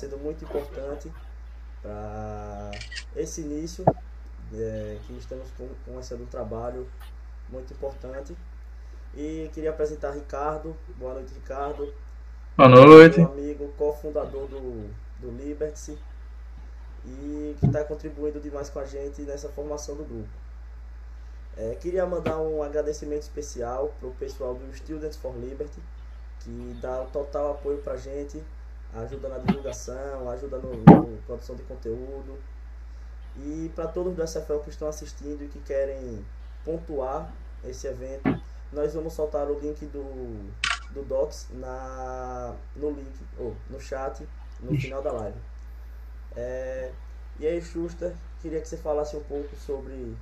sendo muito importante para esse início é, que estamos começando um trabalho muito importante. E queria apresentar Ricardo. Boa noite, Ricardo. Boa noite. Meu amigo, cofundador do, do Liberty e que está contribuindo demais com a gente nessa formação do grupo. É, queria mandar um agradecimento especial para o pessoal do Students for Liberty, que dá o total apoio para a gente, ajuda na divulgação, ajuda no produção de conteúdo. E para todos do SFL que estão assistindo e que querem pontuar esse evento, nós vamos soltar o link do, do Docs na, no link, ou no chat, no final da live. É, e aí, Schuster, queria que você falasse um pouco sobre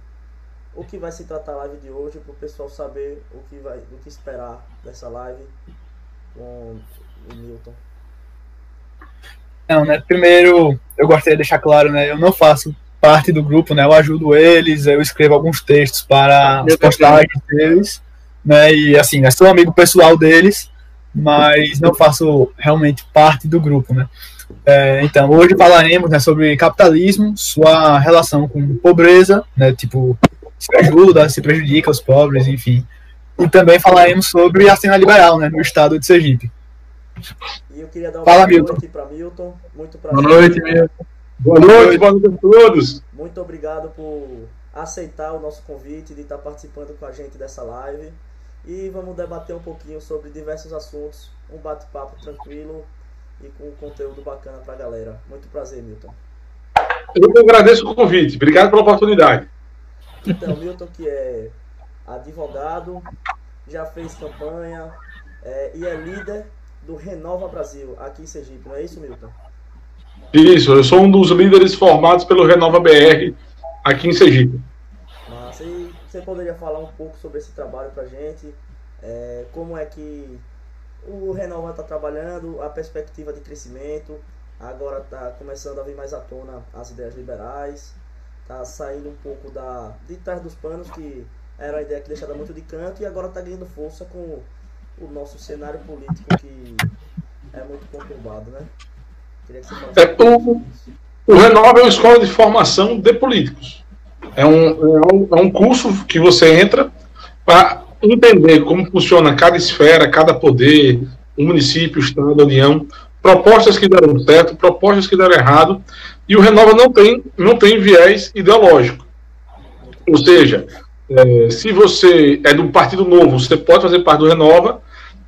o que vai se tratar a live de hoje, para o pessoal saber o que, vai, o que esperar dessa live com o Milton. Não, né? Primeiro, eu gostaria de deixar claro, né? Eu não faço parte do grupo, né? Eu ajudo eles, eu escrevo alguns textos para as postagens deles, né? E assim, eu sou amigo pessoal deles, mas não faço realmente parte do grupo, né? É, então, hoje falaremos né, sobre capitalismo, sua relação com pobreza, né? Tipo, se ajuda, se prejudica os pobres, enfim. E também falaremos sobre a cena liberal, né? No estado de Sergipe. E eu queria dar uma Fala, boa Milton. noite para Milton. Muito prazer. Boa noite, Milton. Boa noite, boa noite a todos. Muito obrigado por aceitar o nosso convite de estar participando com a gente dessa live. E vamos debater um pouquinho sobre diversos assuntos, um bate-papo tranquilo e com conteúdo bacana para a galera. Muito prazer, Milton. Eu que agradeço o convite. Obrigado pela oportunidade. Então, Milton, que é advogado, já fez campanha é, e é líder do Renova Brasil, aqui em Sergipe, não é isso, Milton? Isso, eu sou um dos líderes formados pelo Renova BR aqui em Sergipe. Mas e você poderia falar um pouco sobre esse trabalho para gente? É, como é que o Renova está trabalhando, a perspectiva de crescimento, agora está começando a vir mais à tona as ideias liberais, está saindo um pouco da, de trás dos panos, que era a ideia que deixava muito de canto, e agora está ganhando força com o nosso cenário político que é muito conturbado, né? É, o-. O Renova é uma escola de formação de políticos. É um, é um, é um curso que você entra para entender como funciona cada esfera, cada poder, o município, o estado, a união, propostas que deram certo, propostas que deram errado, e o Renova não tem, não tem viés ideológico. Ou seja, é, se você é do Partido Novo, você pode fazer parte do Renova,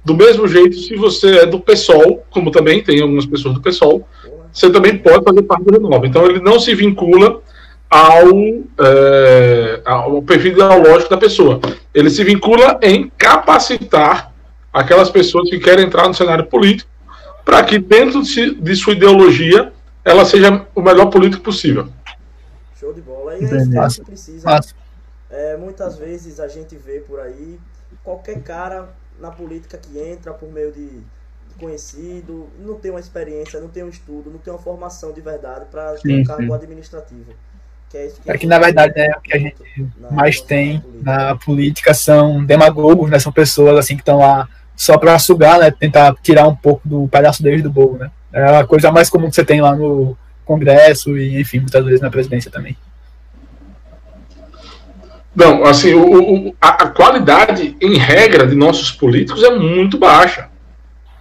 do mesmo jeito, se você é do PSOL, como também tem algumas pessoas do PSOL, você também pode fazer parte do Renova. Então ele não se vincula ao, é, ao perfil ideológico da pessoa. Ele se vincula em capacitar aquelas pessoas que querem entrar no cenário político para que dentro de, sua ideologia ela seja o melhor político possível. Show de bola. E é isso que a Massa. gente precisa. Massa. É, muitas vezes a gente vê por aí qualquer cara na política que entra por meio de conhecido, não tem uma experiência, não tem um estudo, não tem uma formação de verdade para ter um cargo sim. administrativo. Que é, isso É que, na verdade, é o que a gente na- mais tem política. na política são demagogos, né? São pessoas assim que estão lá só para sugar, né? Tentar tirar um pouco do pedaço deles do bolo, né? É a coisa mais comum que você tem lá no Congresso e, enfim, muitas vezes na presidência também. Não, assim, o- o- a, a qualidade, em regra, de nossos políticos é muito baixa.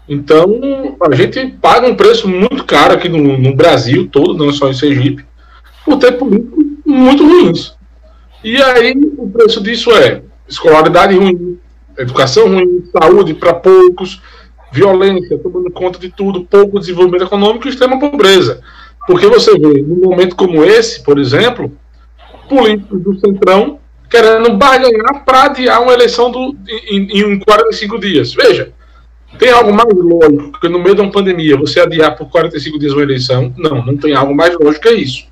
Então, a gente paga um preço muito caro aqui no, no Brasil todo, não só em Sergipe, por ter políticos muito ruins. E aí, o preço disso é escolaridade ruim, educação ruim, saúde para poucos, violência, tomando conta de tudo, pouco desenvolvimento econômico e extrema pobreza. Porque você vê, num momento como esse, por exemplo, políticos do Centrão querendo barganhar para adiar uma eleição do, em, em 45 dias. Veja, tem algo mais lógico que no meio de uma pandemia você adiar por 45 dias uma eleição? Não, não tem algo mais lógico que isso.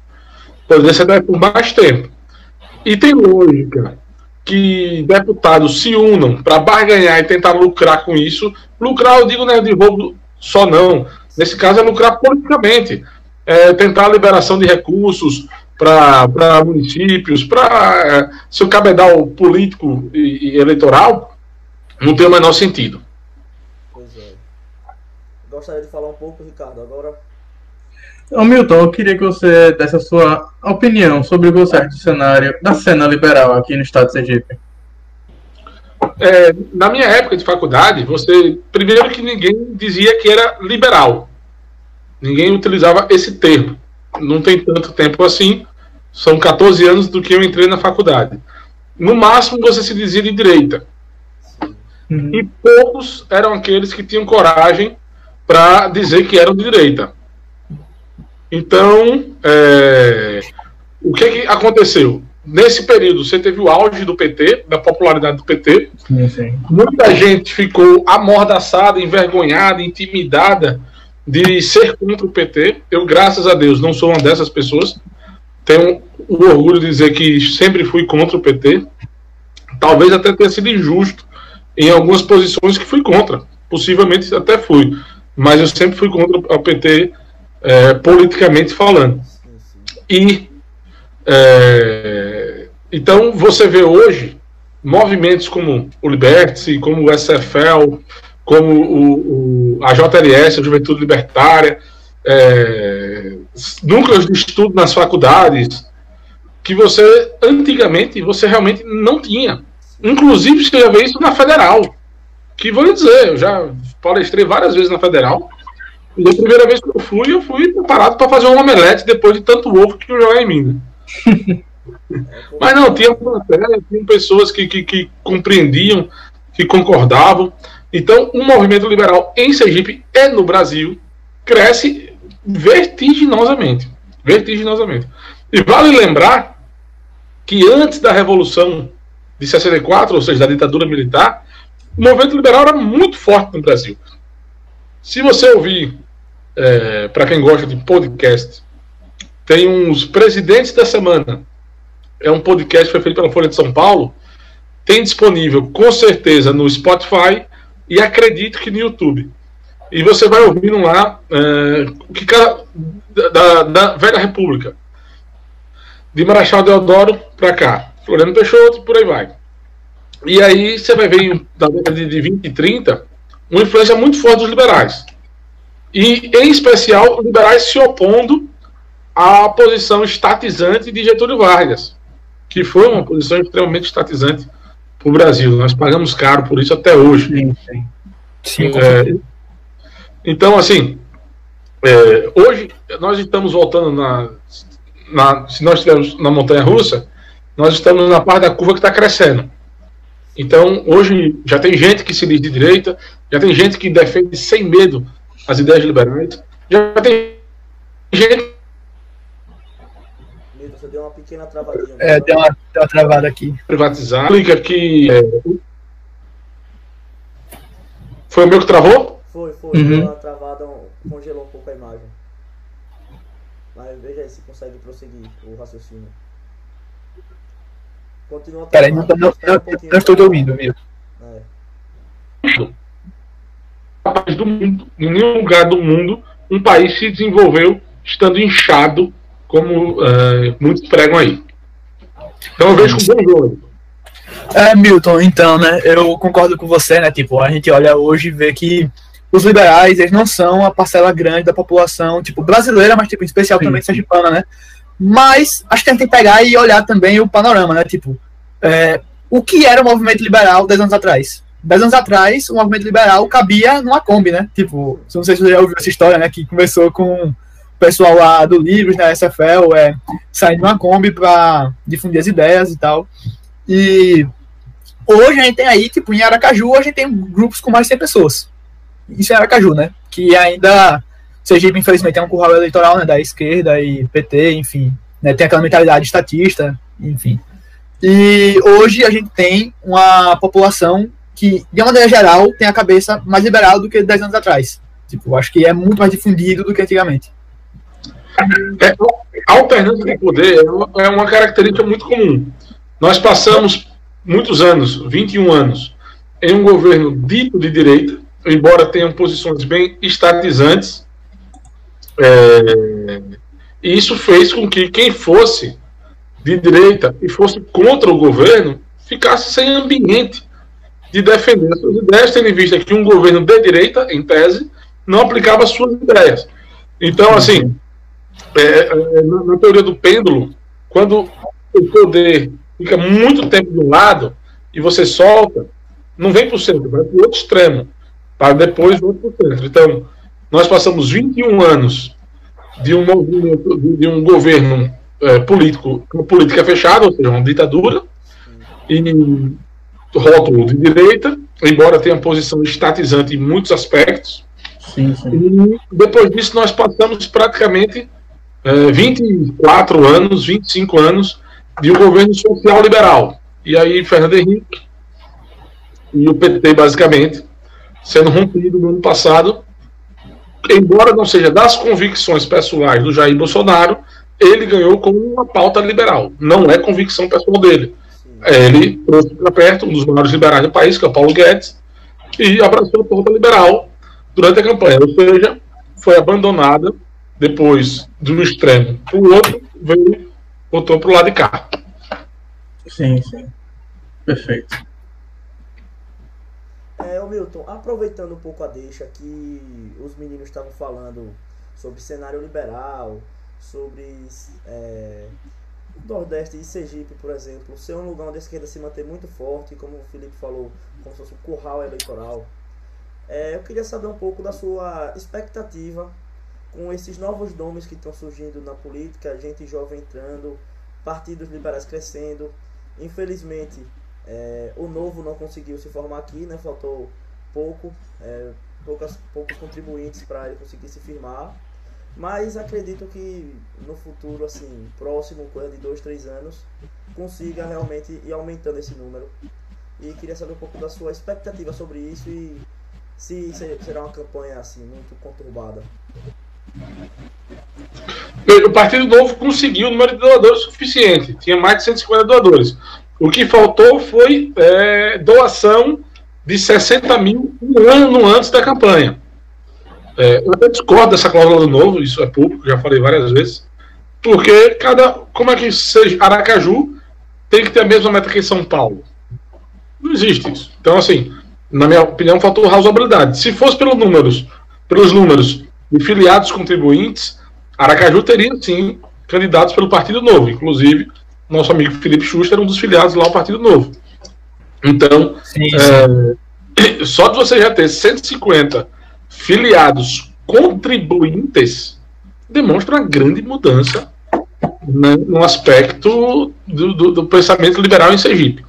Poderia ser por mais tempo. E tem lógica que deputados se unam para barganhar e tentar lucrar com isso. Lucrar, eu digo, não é de roubo só não. Nesse caso é lucrar politicamente. É tentar a liberação de recursos para municípios, para seu cabedal político e, e eleitoral, não tem o menor sentido. Pois é. Gostaria de falar um pouco, Ricardo, agora. Ô Milton, eu queria que você desse a sua opinião sobre o que você acha do cenário da cena liberal aqui no estado de Sergipe. É, na minha época de faculdade, você. Primeiro que ninguém dizia que era liberal. Ninguém utilizava esse termo. Não tem tanto tempo assim. São 14 anos do que eu entrei na faculdade. No máximo você se dizia de direita. Uhum. E poucos eram aqueles que tinham coragem para dizer que eram de direita. Então, é, o que, que aconteceu? Nesse período, você teve o auge do PT, da popularidade do PT. Sim, sim. Muita gente ficou amordaçada, envergonhada, intimidada de ser contra o PT. Eu, graças a Deus, não sou uma dessas pessoas. Tenho o orgulho de dizer que sempre fui contra o PT. Talvez até tenha sido injusto em algumas posições que fui contra. Possivelmente até fui. Mas eu sempre fui contra o PT é, politicamente falando. E é, então você vê hoje movimentos como o Liberty, como o SFL, como o, o, a JLS, a Juventude Libertária, é, núcleos de estudo nas faculdades, que você, antigamente, você realmente não tinha. Inclusive, você já vê isso na Federal. Que vou lhe dizer, eu já palestrei várias vezes na Federal, e a primeira vez que eu fui, eu fui preparado para fazer um omelete depois de tanto ovo que eu joguei em mim. Né? Mas não, tinha, tinha pessoas que, que, que, compreendiam, que concordavam. Então, o movimento liberal em Sergipe e no Brasil cresce vertiginosamente. Vertiginosamente. E vale lembrar que antes da Revolução de 64, ou seja, da ditadura militar, o movimento liberal era muito forte no Brasil. Se você ouvir é, para quem gosta de podcast, tem uns presidentes da semana. É um podcast que foi feito pela Folha de São Paulo. Tem disponível, com certeza, no Spotify e acredito que no YouTube. E você vai ouvindo lá é, que cada, da, da Velha República, de Marechal Deodoro para cá, Floriano Peixoto por aí vai. E aí você vai ver na década de 20 e 30 uma influência muito forte dos liberais e, em especial, liberais se opondo à posição estatizante de Getúlio Vargas, que foi uma posição extremamente estatizante o Brasil. Nós pagamos caro por isso até hoje. Sim, sim. sim é, então, assim, é, hoje nós estamos voltando na, na. Se nós estivermos na montanha russa, nós estamos na parte da curva que está crescendo. Então, hoje já tem gente que se diz de direita, já tem gente que defende sem medo as ideias liberais. Já tem gente. Deu uma pequena travadinha. É, deu uma, deu uma travada aqui. Privatizar. Explica que. É... Foi o meu que travou? Foi, foi. Uhum. Deu uma travada, congelou um pouco a imagem. Mas veja aí se consegue prosseguir o raciocínio. Continua Peraí, não, não, não, um não estou dormindo mesmo. É país do mundo, em nenhum lugar do mundo, um país se desenvolveu estando inchado, como uh, muitos pregam aí. Então eu vejo com bons olhos. É, Milton, então, né, eu concordo com você, né, tipo, a gente olha hoje e vê que os liberais, eles não são a parcela grande da população, tipo, brasileira, mas, tipo, em especial Sim. também sergipana, né, mas acho que a gente tem que pegar e olhar também o panorama, né, tipo, é, o que era o movimento liberal 10 anos atrás? dez anos atrás, o movimento liberal cabia numa Kombi, né? Tipo, não sei se você já ouviu essa história, né? Que começou com pessoal lá do Livros, né? SFL, é, saindo numa Kombi para difundir as ideias e tal. E hoje a gente tem aí, tipo, em Aracaju, a gente tem grupos com mais de 100 pessoas. Isso é Aracaju, né? Que ainda, Sergipe, infelizmente, é um curral eleitoral, né? Da esquerda e PT, enfim. Né, tem aquela mentalidade estatista, enfim. E hoje a gente tem uma população que, de uma maneira geral, tem a cabeça mais liberal do que 10 anos atrás. Tipo, acho que é muito mais difundido do que antigamente. É, alternância de poder é uma característica muito comum. Nós passamos muitos anos, 21 anos, em um governo dito de direita, embora tenham posições bem estatizantes, é, e isso fez com que quem fosse de direita e fosse contra o governo ficasse sem ambiente de defender suas ideias, tendo em vista que um governo de direita, em tese, não aplicava suas ideias. Então, assim, é, é, na, na, teoria do pêndulo, quando o poder fica muito tempo de um lado e você solta, não vem para o centro, vai para o outro extremo, para depois voltar para o centro. Então, nós passamos 21 anos de um movimento, de um governo é, político, uma política fechada, ou seja, uma ditadura, e rótulo de direita, embora tenha posição estatizante em muitos aspectos. Sim, sim. E depois disso nós passamos praticamente é, 24 anos, 25 anos de um governo social liberal. E aí Fernando Henrique e o PT basicamente sendo rompido no ano passado, embora não seja das convicções pessoais do Jair Bolsonaro, ele ganhou com uma pauta liberal. Não é convicção pessoal dele. Ele trouxe para perto um dos maiores liberais do país, que é o Paulo Guedes, e abraçou a pauta liberal durante a campanha. Ou seja, foi abandonada depois de um extremo para o outro, veio, voltou para o lado de cá. Sim, sim. Perfeito. É, o Milton, aproveitando um pouco a deixa que os meninos estavam falando sobre cenário liberal, sobre é, Nordeste e Sergipe, por exemplo, ser um lugar onde a esquerda se mantém muito forte, como o Felipe falou, como se fosse um curral eleitoral. É, eu queria saber um pouco da sua expectativa com esses novos nomes que estão surgindo na política, gente jovem entrando, partidos liberais crescendo. Infelizmente, é, o novo não conseguiu se formar aqui, né? Faltou pouco, é, poucas, poucos contribuintes para ele conseguir se firmar. Mas acredito que no futuro, assim, próximo, coisa de dois, três anos, consiga realmente ir aumentando esse número. E queria saber um pouco da sua expectativa sobre isso e se será uma campanha assim muito conturbada. O Partido Novo conseguiu o número de doadores suficiente, tinha mais de 150 doadores. O que faltou foi é, doação de 60 mil um ano antes da campanha. É, eu discordo dessa cláusula do novo, isso é público, já falei várias vezes. Porque cada. Como é que seja Aracaju tem que ter a mesma meta que São Paulo? Não existe isso. Então, assim, na minha opinião, faltou razoabilidade. Se fosse pelos números, pelos números de filiados contribuintes, Aracaju teria sim candidatos pelo Partido Novo. Inclusive, nosso amigo Felipe Schuster era um dos filiados lá ao Partido Novo. Então, sim, sim. É, só de você já ter 150 filiados contribuintes demonstra uma grande mudança né, no aspecto do, do, do, pensamento liberal em Sergipe.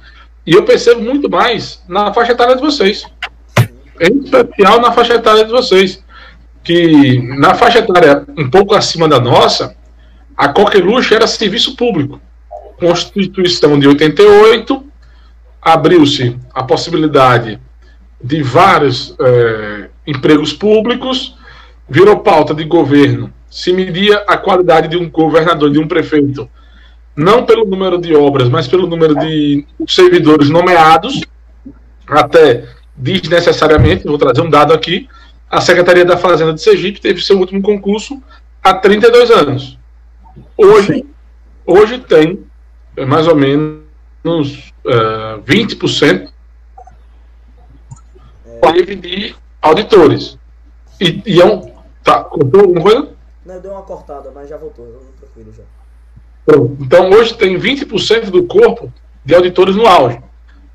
E eu percebo muito mais na faixa etária de vocês. Em especial na faixa etária de vocês. Que na faixa etária um pouco acima da nossa, a Coqueluche era serviço público. Constituição de 88, abriu-se a possibilidade de vários é, empregos públicos, virou pauta de governo. Se media a qualidade de um governador, de um prefeito, não pelo número de obras, mas pelo número de servidores nomeados, até desnecessariamente, vou trazer um dado aqui, a Secretaria da Fazenda de Sergipe teve seu último concurso há 32 anos. Hoje, hoje tem mais ou menos uh, 20% de auditores. E, e é um. Tá, contou alguma coisa? Não, deu uma cortada, mas já voltou, tranquilo já. Então hoje tem 20% do corpo de auditores no auge.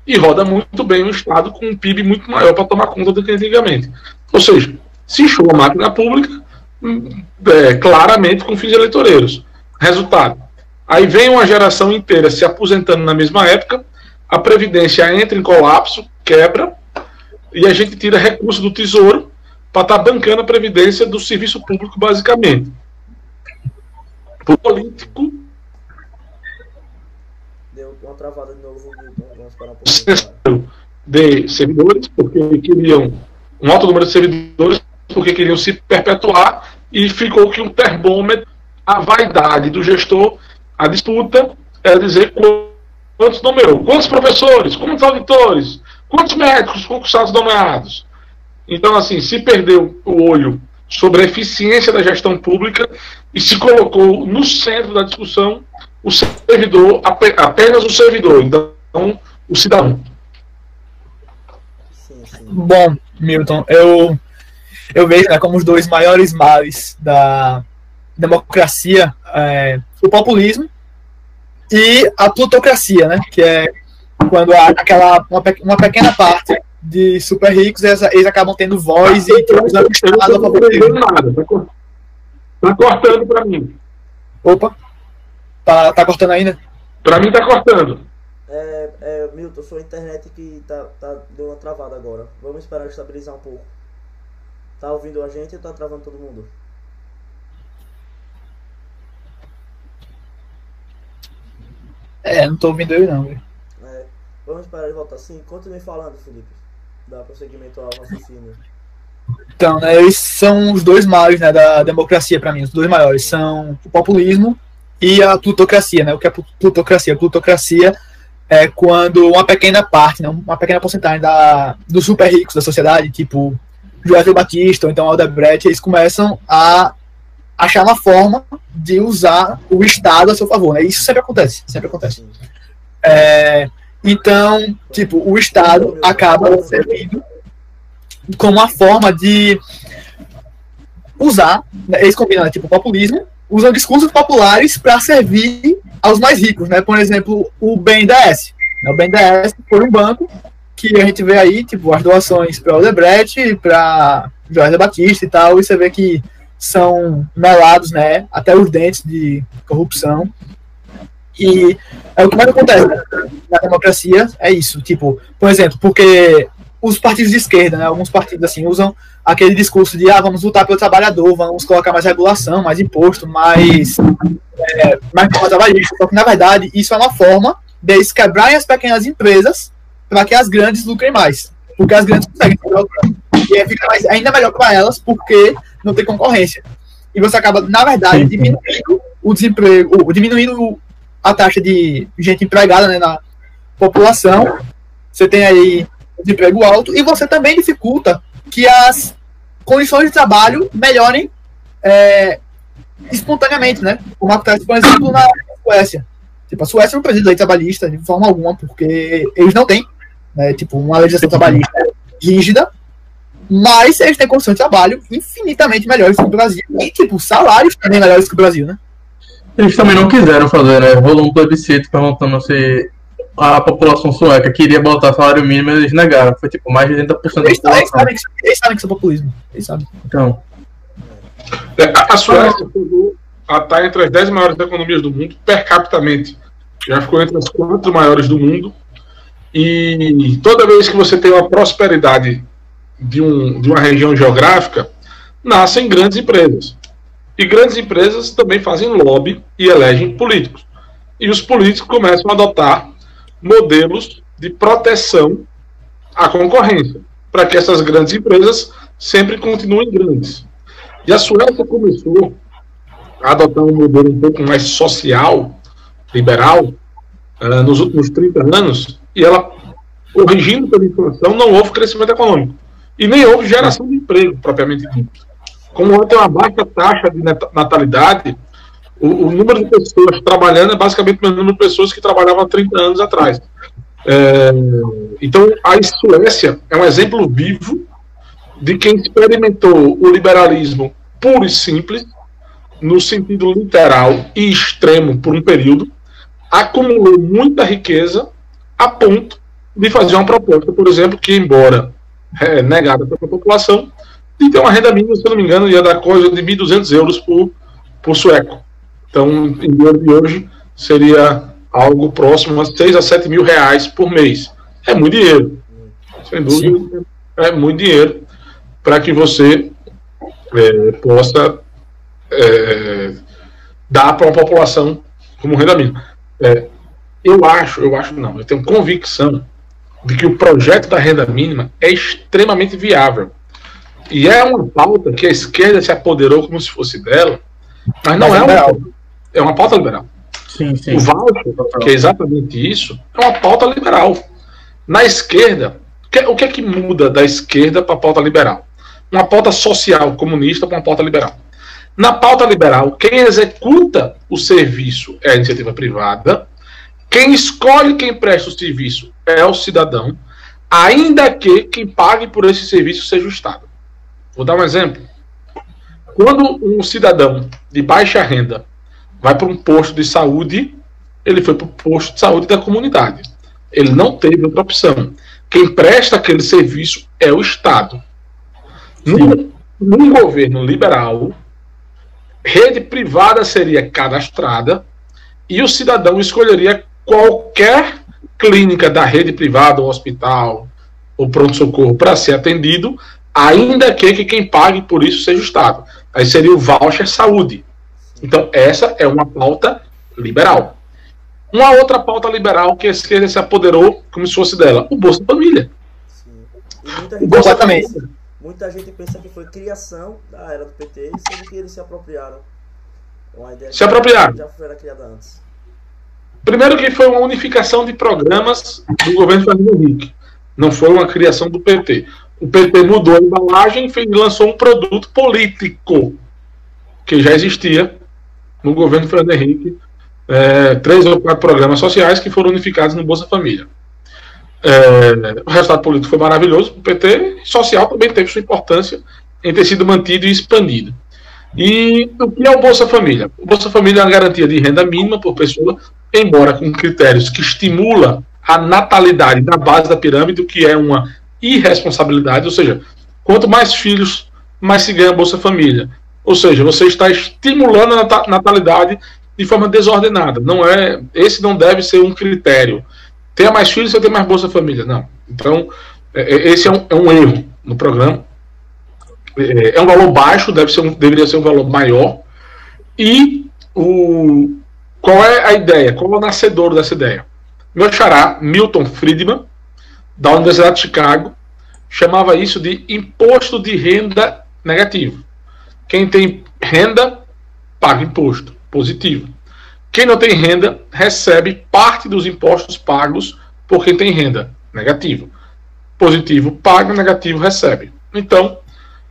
E roda muito bem um Estado com um PIB muito maior para tomar conta do que antigamente. Ou seja, se enxuga a máquina pública hum, é, claramente com fins eleitoreiros. Resultado: aí vem uma geração inteira se aposentando na mesma época, a Previdência entra em colapso, quebra, e a gente tira recurso do Tesouro para estar tá bancando a previdência do serviço público, basicamente. O político. Uma travada de novo, Vamos parar um pouquinho. De servidores, porque queriam um alto número de servidores, porque queriam se perpetuar, e ficou que um termômetro, a vaidade do gestor, a disputa, é dizer quantos nomeou, quantos professores, quantos auditores, Quantos médicos concursados nomeados? Então, assim, se perdeu o olho sobre a eficiência da gestão pública e se colocou no centro da discussão o servidor, apenas o servidor, então o cidadão. Bom, Milton, eu, eu vejo né, como os dois maiores males da, democracia, é, o populismo e a plutocracia, né? Que é quando há aquela uma, uma pequena parte de super ricos eles, eles acabam tendo voz e tipo, usando o Estado a favor deles. nada. Tá, tá cortando pra mim. Opa, tá, tá cortando ainda? Pra mim tá cortando. É, é, Milton, sua internet que tá, tá deu uma travada agora. Vamos esperar estabilizar um pouco. Tá ouvindo a gente ou tá travando todo mundo? É, não tô ouvindo ele não. velho. É, vamos esperar ele voltar assim. Continue falando, Felipe. Dá prosseguimento ao raciocínio. Então, né, eles são os dois maiores né, da democracia para mim. Os dois maiores são o populismo e a plutocracia. Né? O que é plu- plutocracia? Plutocracia é quando uma pequena parte, né, uma pequena porcentagem da, dos super ricos da sociedade, tipo Joel Batista ou então Aldebrecht, eles começam a achar uma forma de usar o Estado a seu favor. Né? Isso sempre acontece, sempre acontece. É, então, tipo, o Estado acaba servindo como uma forma de usar, né, eles né, tipo, populismo, usam discursos populares para servir aos mais ricos, né? Por exemplo, o BNDES. né, O BNDES foi um banco que a gente vê aí, tipo, as doações para o Odebrecht, para Jorge Batista e tal, e você vê que são melados, né? Até os dentes de corrupção. E é o que mais acontece né, na democracia, é isso. Tipo, por exemplo, porque os partidos de esquerda, né, alguns partidos assim, usam aquele discurso de ah, vamos lutar pelo trabalhador, vamos colocar mais regulação, mais imposto, mais, é, mais forma trabalhista. Só que, na verdade, isso é uma forma deles quebrarem as pequenas empresas para que as grandes lucrem mais. Porque as grandes conseguem o. E aí fica mais, ainda melhor para elas, porque não tem concorrência. E você acaba, na verdade, diminuindo o desemprego, o- diminuindo o- a taxa de gente empregada né, na população. Você tem aí desemprego alto e você também dificulta que as condições de trabalho melhorem é, espontaneamente, né? Como acontece, por exemplo, na Suécia. Tipo, a Suécia não precisa de lei trabalhista de forma alguma, porque eles não têm, né, tipo, uma legislação trabalhista rígida, mas eles têm condições de trabalho infinitamente melhores que o Brasil e, tipo, salários também melhores que o Brasil, né? Eles também não quiseram fazer, né? Rolou um plebiscito perguntando se a população sueca queria botar salário mínimo eles negaram. Foi tipo mais de 80% da Eles, eles, população. sabem que, isso- eles sabem que isso é populismo. Eles sabem. Então, É, A, a Suécia chegou a estar entre as 10 maiores economias do mundo, per capitamente. Já ficou entre as quatro maiores do mundo. E toda vez que você tem uma prosperidade de, um, de uma região geográfica, nascem grandes empresas. E grandes empresas também fazem lobby e elegem políticos. E os políticos começam a adotar modelos de proteção à concorrência, para que essas grandes empresas sempre continuem grandes. E a Suécia começou a adotar um modelo um pouco mais social, liberal, eh, nos últimos 30 anos, e ela, corrigindo pela inflação, não houve crescimento econômico. E nem houve geração de emprego, propriamente dito. Como ela tem uma baixa taxa de nat- natalidade, o, o número de pessoas trabalhando é basicamente o número de pessoas que trabalhavam há 30 anos atrás. Eh, então, a Suécia é um exemplo vivo de quem experimentou o liberalismo puro e simples, no sentido literal e extremo por um período, acumulou muita riqueza a ponto de fazer uma proposta, por exemplo, que, embora é, negada pela população, de ter uma renda mínima, se eu não me engano, ia dar coisa de 1.200 euros por, por sueco. Então, em dinheiro de hoje, seria algo próximo a 6 a 7 mil reais por mês. É muito dinheiro. Sem dúvida, é muito dinheiro para que você é, possa é, dar para uma população como renda mínima. É, eu acho, eu acho não, eu tenho convicção de que o projeto da renda mínima é extremamente viável. E é uma pauta que a esquerda se apoderou como se fosse dela, mas não Mas é liberal. uma, é uma pauta liberal. sim, sim. O voucher, que é exatamente isso, é uma pauta liberal. Na esquerda, o que- o que é que muda da esquerda para a pauta liberal? Uma pauta social comunista para uma pauta liberal. Na pauta liberal, quem executa o serviço é a iniciativa privada, quem escolhe quem presta o serviço é o cidadão, ainda que quem pague por esse serviço seja o Estado. Vou dar um exemplo. quando um cidadão de baixa renda vai para um posto de saúde, ele foi para o posto de saúde da comunidade. Ele não teve outra opção. Quem presta aquele serviço é o Estado. Num, num governo liberal, rede privada seria cadastrada e o cidadão escolheria qualquer clínica da rede privada, ou hospital, ou pronto-socorro para ser atendido, ainda que, que quem pague por isso seja o Estado. Aí seria o voucher saúde. Então, essa é uma pauta liberal. Uma outra pauta liberal que a esquerda se apoderou como se fosse dela, o Bolsa Família. Sim. Muita gente, pensa, muita gente pensa que foi criação da era do PT, sendo que eles se apropriaram. Uma ideia se apropriaram. Já foi criada antes. Primeiro que foi uma unificação de programas do governo Fernando Henrique. Não foi uma criação do PT. O PT mudou a embalagem e lançou um produto político que já existia no governo Fernando Henrique. É, três ou quatro programas sociais que foram unificados no Bolsa Família. É, o resultado político foi maravilhoso. O PT social também teve sua importância em ter sido mantido e expandido. E o que é o Bolsa Família? O Bolsa Família é uma garantia de renda mínima por pessoa, embora com critérios que estimula a natalidade da base da pirâmide, o que é uma irresponsabilidade, ou seja, quanto mais filhos, mais se ganha Bolsa Família. Ou seja, você está estimulando a natalidade de forma desordenada. Não é, esse não deve ser um critério. Tenha mais filhos, você tem mais Bolsa Família. Não. Então, é, é, esse é um, é um erro no programa. É, é, um valor baixo, deve ser um, deveria ser um valor maior. E o, qual é a ideia? Qual é o nascedor dessa ideia? Meu xará, Milton Friedman, da Universidade de Chicago, chamava isso de imposto de renda negativo. Quem tem renda, paga imposto positivo. Quem não tem renda, recebe parte dos impostos pagos por quem tem renda negativo. Positivo paga, negativo recebe. Então,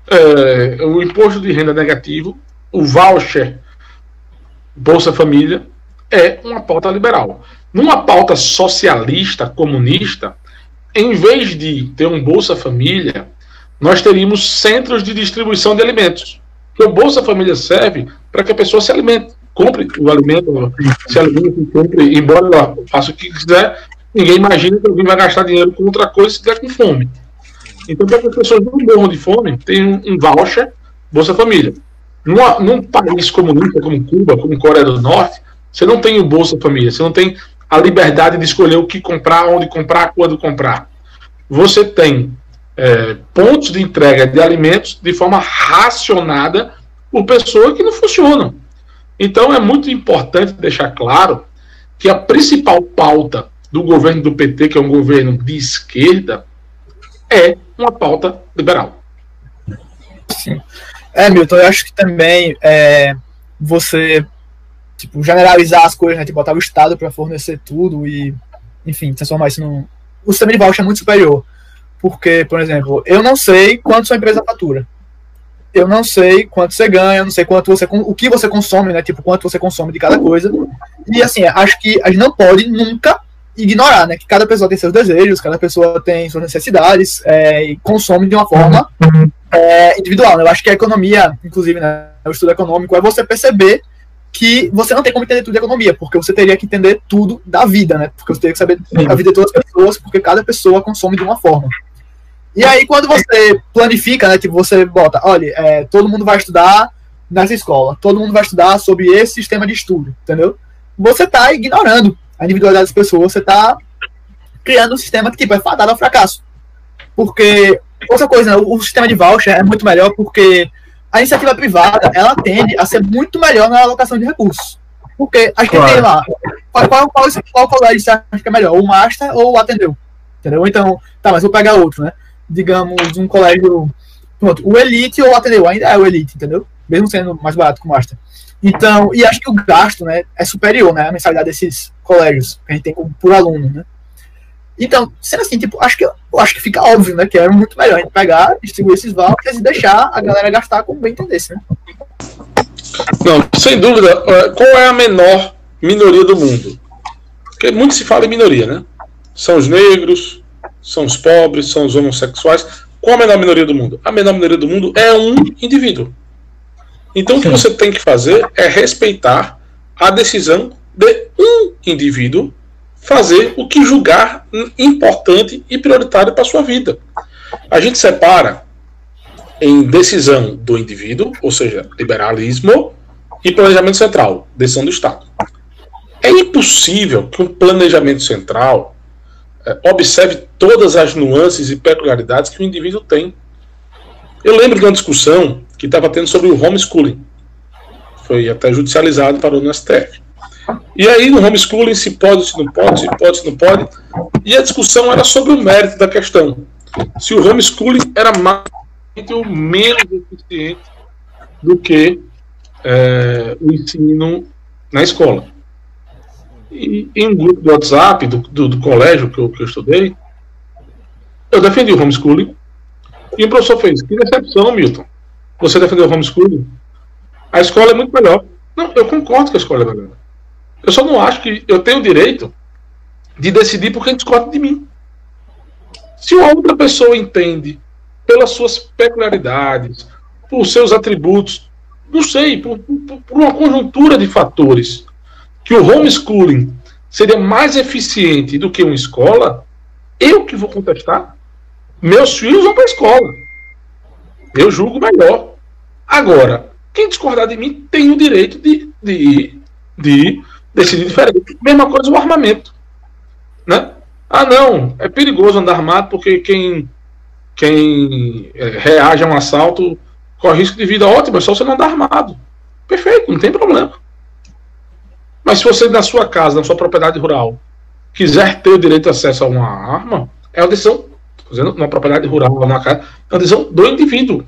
é, o imposto de renda negativo, o voucher Bolsa Família, é uma pauta liberal. Numa pauta socialista, comunista, em vez de ter um Bolsa Família, nós teríamos centros de distribuição de alimentos. Porque o Bolsa Família serve para que a pessoa se alimente, compre o alimento, se alimente, compre, embora ela faça o que quiser, ninguém imagina que alguém vai gastar dinheiro com outra coisa se estiver com fome. Então, para que as pessoas não morram de fome, tem um, um voucher Bolsa Família. Num país comunista como Cuba, como Coreia do Norte, você não tem o Bolsa Família, você não tem a liberdade de escolher o que comprar, onde comprar, quando comprar. Você tem é, pontos de entrega de alimentos de forma racionada por pessoas que não funcionam. Então é muito importante deixar claro que a principal pauta do governo do PT, que é um governo de esquerda, é uma pauta liberal. Sim. É, Milton, eu acho que também é, você tipo, generalizar as coisas, né? Tipo, botar o Estado para fornecer tudo e, enfim, transformar isso num. O sistema de voucher é muito superior. Porque, por exemplo, eu não sei quanto sua empresa fatura. Eu não sei quanto você ganha, não sei quanto você o que você consome, né? Tipo, quanto você consome de cada coisa. E assim, acho que a gente não pode nunca ignorar, né? Que cada pessoa tem seus desejos, cada pessoa tem suas necessidades é, e consome de uma forma é, individual. Né? Eu acho que a economia, inclusive, né, o estudo econômico, é você perceber que você não tem como entender tudo de economia, porque você teria que entender tudo da vida, né? Porque você teria que saber Sim. a vida de todas as pessoas, porque cada pessoa consome de uma forma. E aí, quando você planifica, né? Tipo, você bota, olha, é, todo mundo vai estudar nessa escola, todo mundo vai estudar sobre esse sistema de estudo, entendeu? Você está ignorando a individualidade das pessoas, você está criando um sistema que, tipo, é fadado ao fracasso. Porque, outra coisa, né, o sistema de voucher é muito melhor porque a iniciativa privada ela tende a ser muito melhor na alocação de recursos. Porque a gente claro. tem lá, qual, qual, qual, qual colégio você acha que é melhor, o Master ou o Atendeu? Entendeu? Então, tá, mas vou pegar outro, né? Digamos, um colégio. Pronto, o Elite ou o Atendeu, ainda é o Elite, entendeu? Mesmo sendo mais barato que o Master. Então, e acho que o gasto, né, é superior, né, a mensalidade desses colégios que a gente tem por aluno, né? Então, sendo assim, tipo, acho que, eu acho que fica óbvio, né? Que era muito melhor a gente pegar, distribuir esses vouchers e deixar a galera gastar como bem entendesse, né? Não, sem dúvida. Qual é a menor minoria do mundo? Porque muito se fala em minoria, né? São os negros, são os pobres, são os homossexuais. Qual a menor minoria do mundo? A menor minoria do mundo é um indivíduo. Então, o que você tem que fazer é respeitar a decisão de um indivíduo fazer o que julgar importante e prioritário para sua vida. A gente separa em decisão do indivíduo, ou seja, liberalismo, e planejamento central, decisão do Estado. É impossível que um planejamento central é, observe todas as nuances e peculiaridades que o indivíduo tem. Eu lembro de uma discussão que estava tendo sobre o homeschooling. Foi até judicializado, parou no STF. E aí no homeschooling se pode, se não pode, se pode, se não pode. E a discussão era sobre o mérito da questão. Se o homeschooling era mais ou menos eficiente do que é, o ensino na escola. E em um grupo do WhatsApp do, do, do colégio que eu, que eu estudei, eu defendi o homeschooling. E o professor fez: Que decepção, Milton. Você defendeu o homeschooling? A escola é muito melhor. Não, eu concordo que a escola é melhor. Eu só não acho que eu tenho o direito de decidir por quem discorda de mim. Se uma outra pessoa entende pelas suas peculiaridades, por seus atributos, não sei, por, por, por uma conjuntura de fatores, que o homeschooling seria mais eficiente do que uma escola, eu que vou contestar. Meus filhos vão para a escola. Eu julgo melhor. Agora, quem discordar de mim tem o direito de, de, de decidir diferente. Mesma coisa o armamento. Né? Ah, não, é perigoso andar armado porque quem, quem é, reage a um assalto corre risco de vida. Ótimo, é só você não andar armado. Perfeito, não tem problema. Mas se você, na sua casa, na sua propriedade rural, quiser ter o direito de acesso a uma arma, é uma decisão, fazendo uma propriedade rural, na casa, é uma decisão do indivíduo.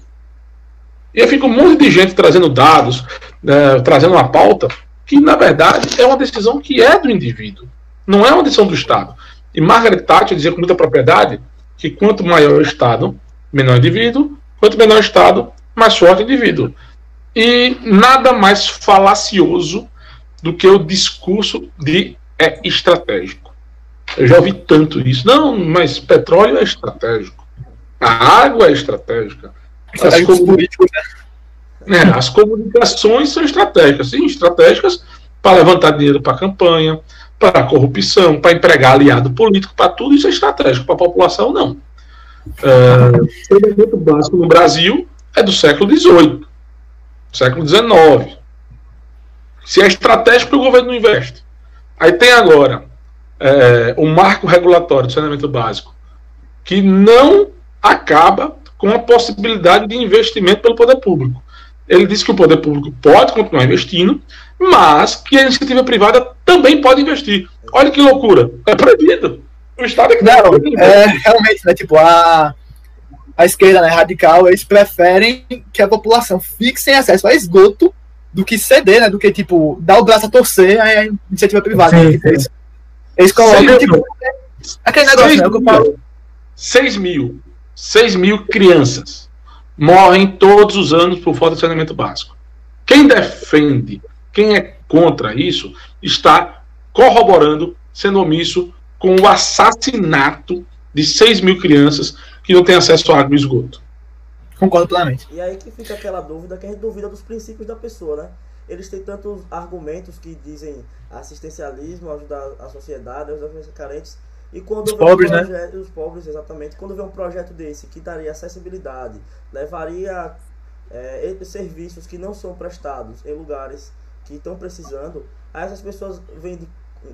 E aí fica um monte de gente trazendo dados, é, trazendo uma pauta, que na verdade é uma decisão que é do indivíduo, não é uma decisão do Estado. E Margaret Thatcher dizia com muita propriedade que quanto maior o Estado, menor o indivíduo, quanto menor o Estado, mais forte o indivíduo. E nada mais falacioso do que o discurso de é estratégico. Eu já ouvi tanto isso. Não, mas petróleo é estratégico. A água é estratégica. As, comuni... né? É, as comunicações são estratégicas. Sim, estratégicas para levantar dinheiro para a campanha, para a corrupção, para empregar aliado político, para tudo isso é estratégico. Para a população, não. É, o saneamento básico no Brasil é do século XVIII, século XIX. Se é estratégico, o governo não investe. Aí tem agora é, um marco regulatório de saneamento básico que não acaba com a possibilidade de investimento pelo poder público. Ele disse que o poder público pode continuar investindo, mas que a iniciativa privada também pode investir. Olha que loucura. É proibido. O Estado é que não. É, realmente, né? Tipo, a, a esquerda né, radical, eles preferem que a população fique sem acesso a esgoto do que ceder, né? Do que, tipo, dar o braço a torcer a iniciativa privada. Sim, né, eles, eles colocam, tipo, aquele negócio, né? Que eu falo. 6 mil. 6 mil crianças morrem todos os anos por falta de saneamento básico. Quem defende, quem é contra isso, está corroborando, sendo omisso, com o assassinato de 6 mil crianças que não têm acesso à água e esgoto. Concordo plenamente. E aí que fica aquela dúvida que a gente duvida dos princípios da pessoa, né? Eles têm tantos argumentos que dizem assistencialismo, ajudar a sociedade, as carentes, e quando os pobres, um projeto, né? Os pobres, exatamente. Quando vê um projeto desse que daria acessibilidade, levaria é, serviços que não são prestados em lugares que estão precisando, aí essas pessoas vêm de,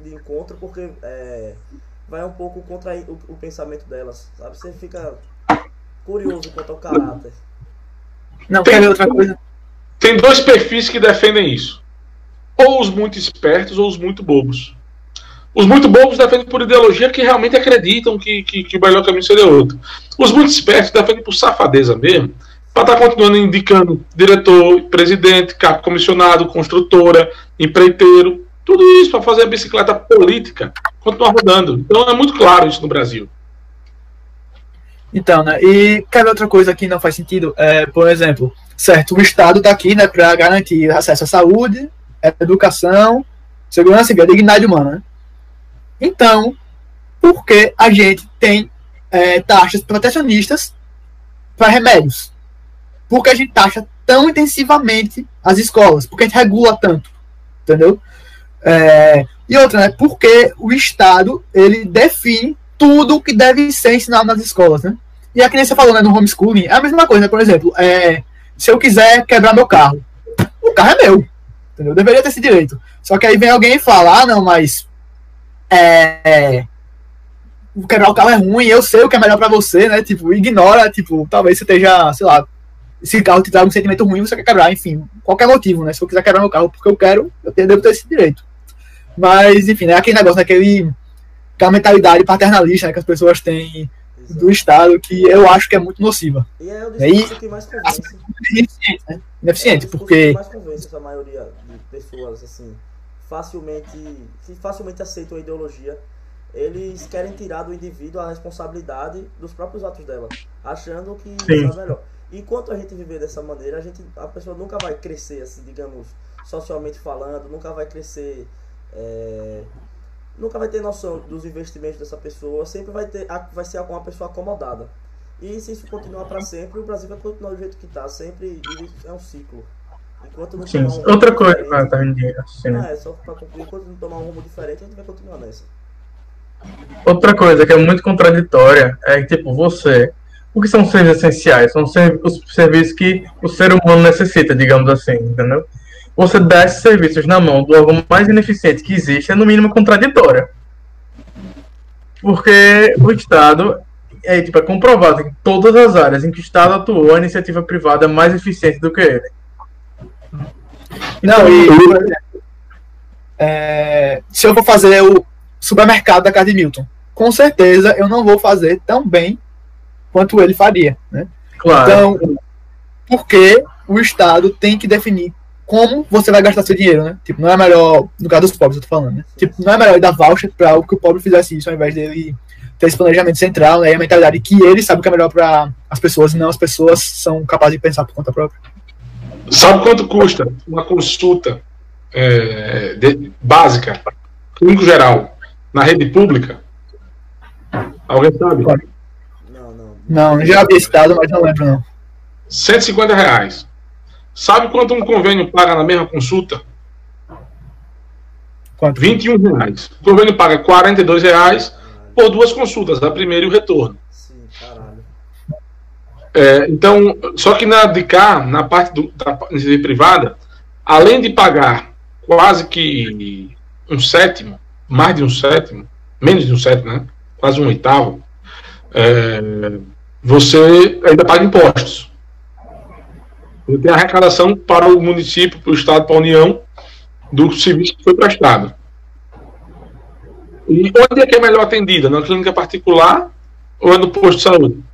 de encontro porque é, vai um pouco contra o, o, pensamento delas, sabe? Você fica curioso quanto ao caráter. Não, tem, outra coisa. Tem dois perfis que defendem isso. Ou os muito espertos ou os muito bobos. Os muito bobos defendem por ideologia que realmente acreditam que, que, que o melhor caminho seria outro. Os muito espertos defendem por safadeza mesmo, para estar tá continuando indicando diretor, presidente, capo comissionado, construtora, empreiteiro, tudo isso para fazer a bicicleta política continuar rodando. Então é muito claro isso no Brasil. Então, né? E ver outra coisa que não faz sentido? É, por exemplo, certo, o Estado está aqui né, para garantir acesso à saúde, educação, segurança e dignidade humana. Né? Então, por que a gente tem é, taxas protecionistas para remédios? Porque a gente taxa tão intensivamente as escolas, porque a gente regula tanto, entendeu? É, e outra, né? Porque o Estado ele define tudo o que deve ser ensinado nas escolas, né? E a que você falou, né, no homeschooling, é a mesma coisa, né? Por exemplo, é, se eu quiser quebrar meu carro, o carro é meu, entendeu? Eu deveria ter esse direito. Só que aí vem alguém e fala, ah, não, mas é, quebrar o carro é ruim, eu sei o que é melhor para você, né? Tipo, ignora, tipo, talvez você esteja, sei lá, esse carro te traga um sentimento ruim, você quer quebrar, enfim, qualquer motivo, né? Se eu quiser quebrar meu carro porque eu quero, eu devo ter esse direito. Mas, enfim, é aquele negócio, né, aquele, aquela mentalidade paternalista né, que as pessoas têm Exato. do Estado que eu acho que é muito nociva. E é o discurso e, que mais convence. Ineficiente, né? Ineficiente, é porque... que mais convence essa maioria de pessoas, assim, facilmente, que facilmente aceitam a ideologia eles querem tirar do indivíduo a responsabilidade dos próprios atos dela, achando que Sim. é melhor. Enquanto a gente viver dessa maneira, a, gente, a pessoa nunca vai crescer, assim, digamos, socialmente falando, nunca vai crescer, é, nunca vai ter noção dos investimentos dessa pessoa, sempre vai, ter, vai ser uma pessoa acomodada. E se isso continuar para sempre, o Brasil vai continuar do jeito que está, sempre é um ciclo. Enquanto não Sim. Um Outra coisa, ah, tá assim. Ah, é, só para concluir, enquanto não tomar um rumo diferente, a gente vai continuar nessa. Outra coisa que é muito contraditória é que, tipo, você. O que são serviços essenciais? São os serviços que o ser humano necessita, digamos assim, entendeu? Você dá esses serviços na mão do órgão mais ineficiente que existe é, no mínimo, contraditória. Porque o Estado é, tipo, é comprovado que em todas as áreas em que o Estado atuou, a iniciativa privada é mais eficiente do que ele. Não, e. É, se eu for fazer o, supermercado da casa de Milton. Com certeza eu não vou fazer tão bem quanto ele faria. Né? Claro. Então, porque o Estado tem que definir como você vai gastar seu dinheiro, né? Tipo, não é melhor, no caso dos pobres, eu tô falando, né? Tipo, não é melhor dar voucher para o que o pobre fizesse isso, ao invés dele ter esse planejamento central, né? E a mentalidade que ele sabe que é melhor para as pessoas, e não as pessoas são capazes de pensar por conta própria. Sabe quanto custa uma consulta é, de, básica, clínico geral, na rede pública? Alguém sabe? Não, não. Não, já havia estado, mas não lembro não. 150 reais. Sabe quanto um convênio paga na mesma consulta? Quanto? 21 reais. O convênio paga 42 reais por duas consultas, a primeira e o retorno. É, então, só que na de cá, na parte do, da iniciativa privada, além de pagar quase que um sétimo mais de um sétimo, menos de um sétimo, né? quase um oitavo, é, você ainda paga impostos. Você tem arrecadação para o município, para o Estado, para a União, do serviço que foi prestado. E onde é que é melhor atendida? Na clínica particular ou é no posto de saúde?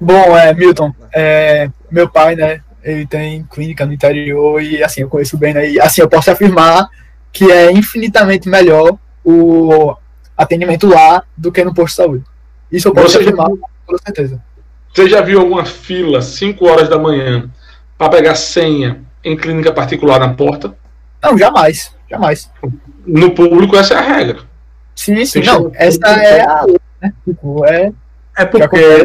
Bom, é, Milton, é, meu pai, né, ele tem clínica no interior e, assim, eu conheço bem, né, e, assim, eu posso afirmar que é infinitamente melhor o atendimento lá do que no posto de saúde. Isso eu posso Você afirmar com certeza. Você já viu alguma fila 5 horas da manhã para pegar senha em clínica particular na porta? Não, jamais. Jamais. No público, essa é a regra. Sim, sim. Não, essa é a. Né? Tipo, é, é porque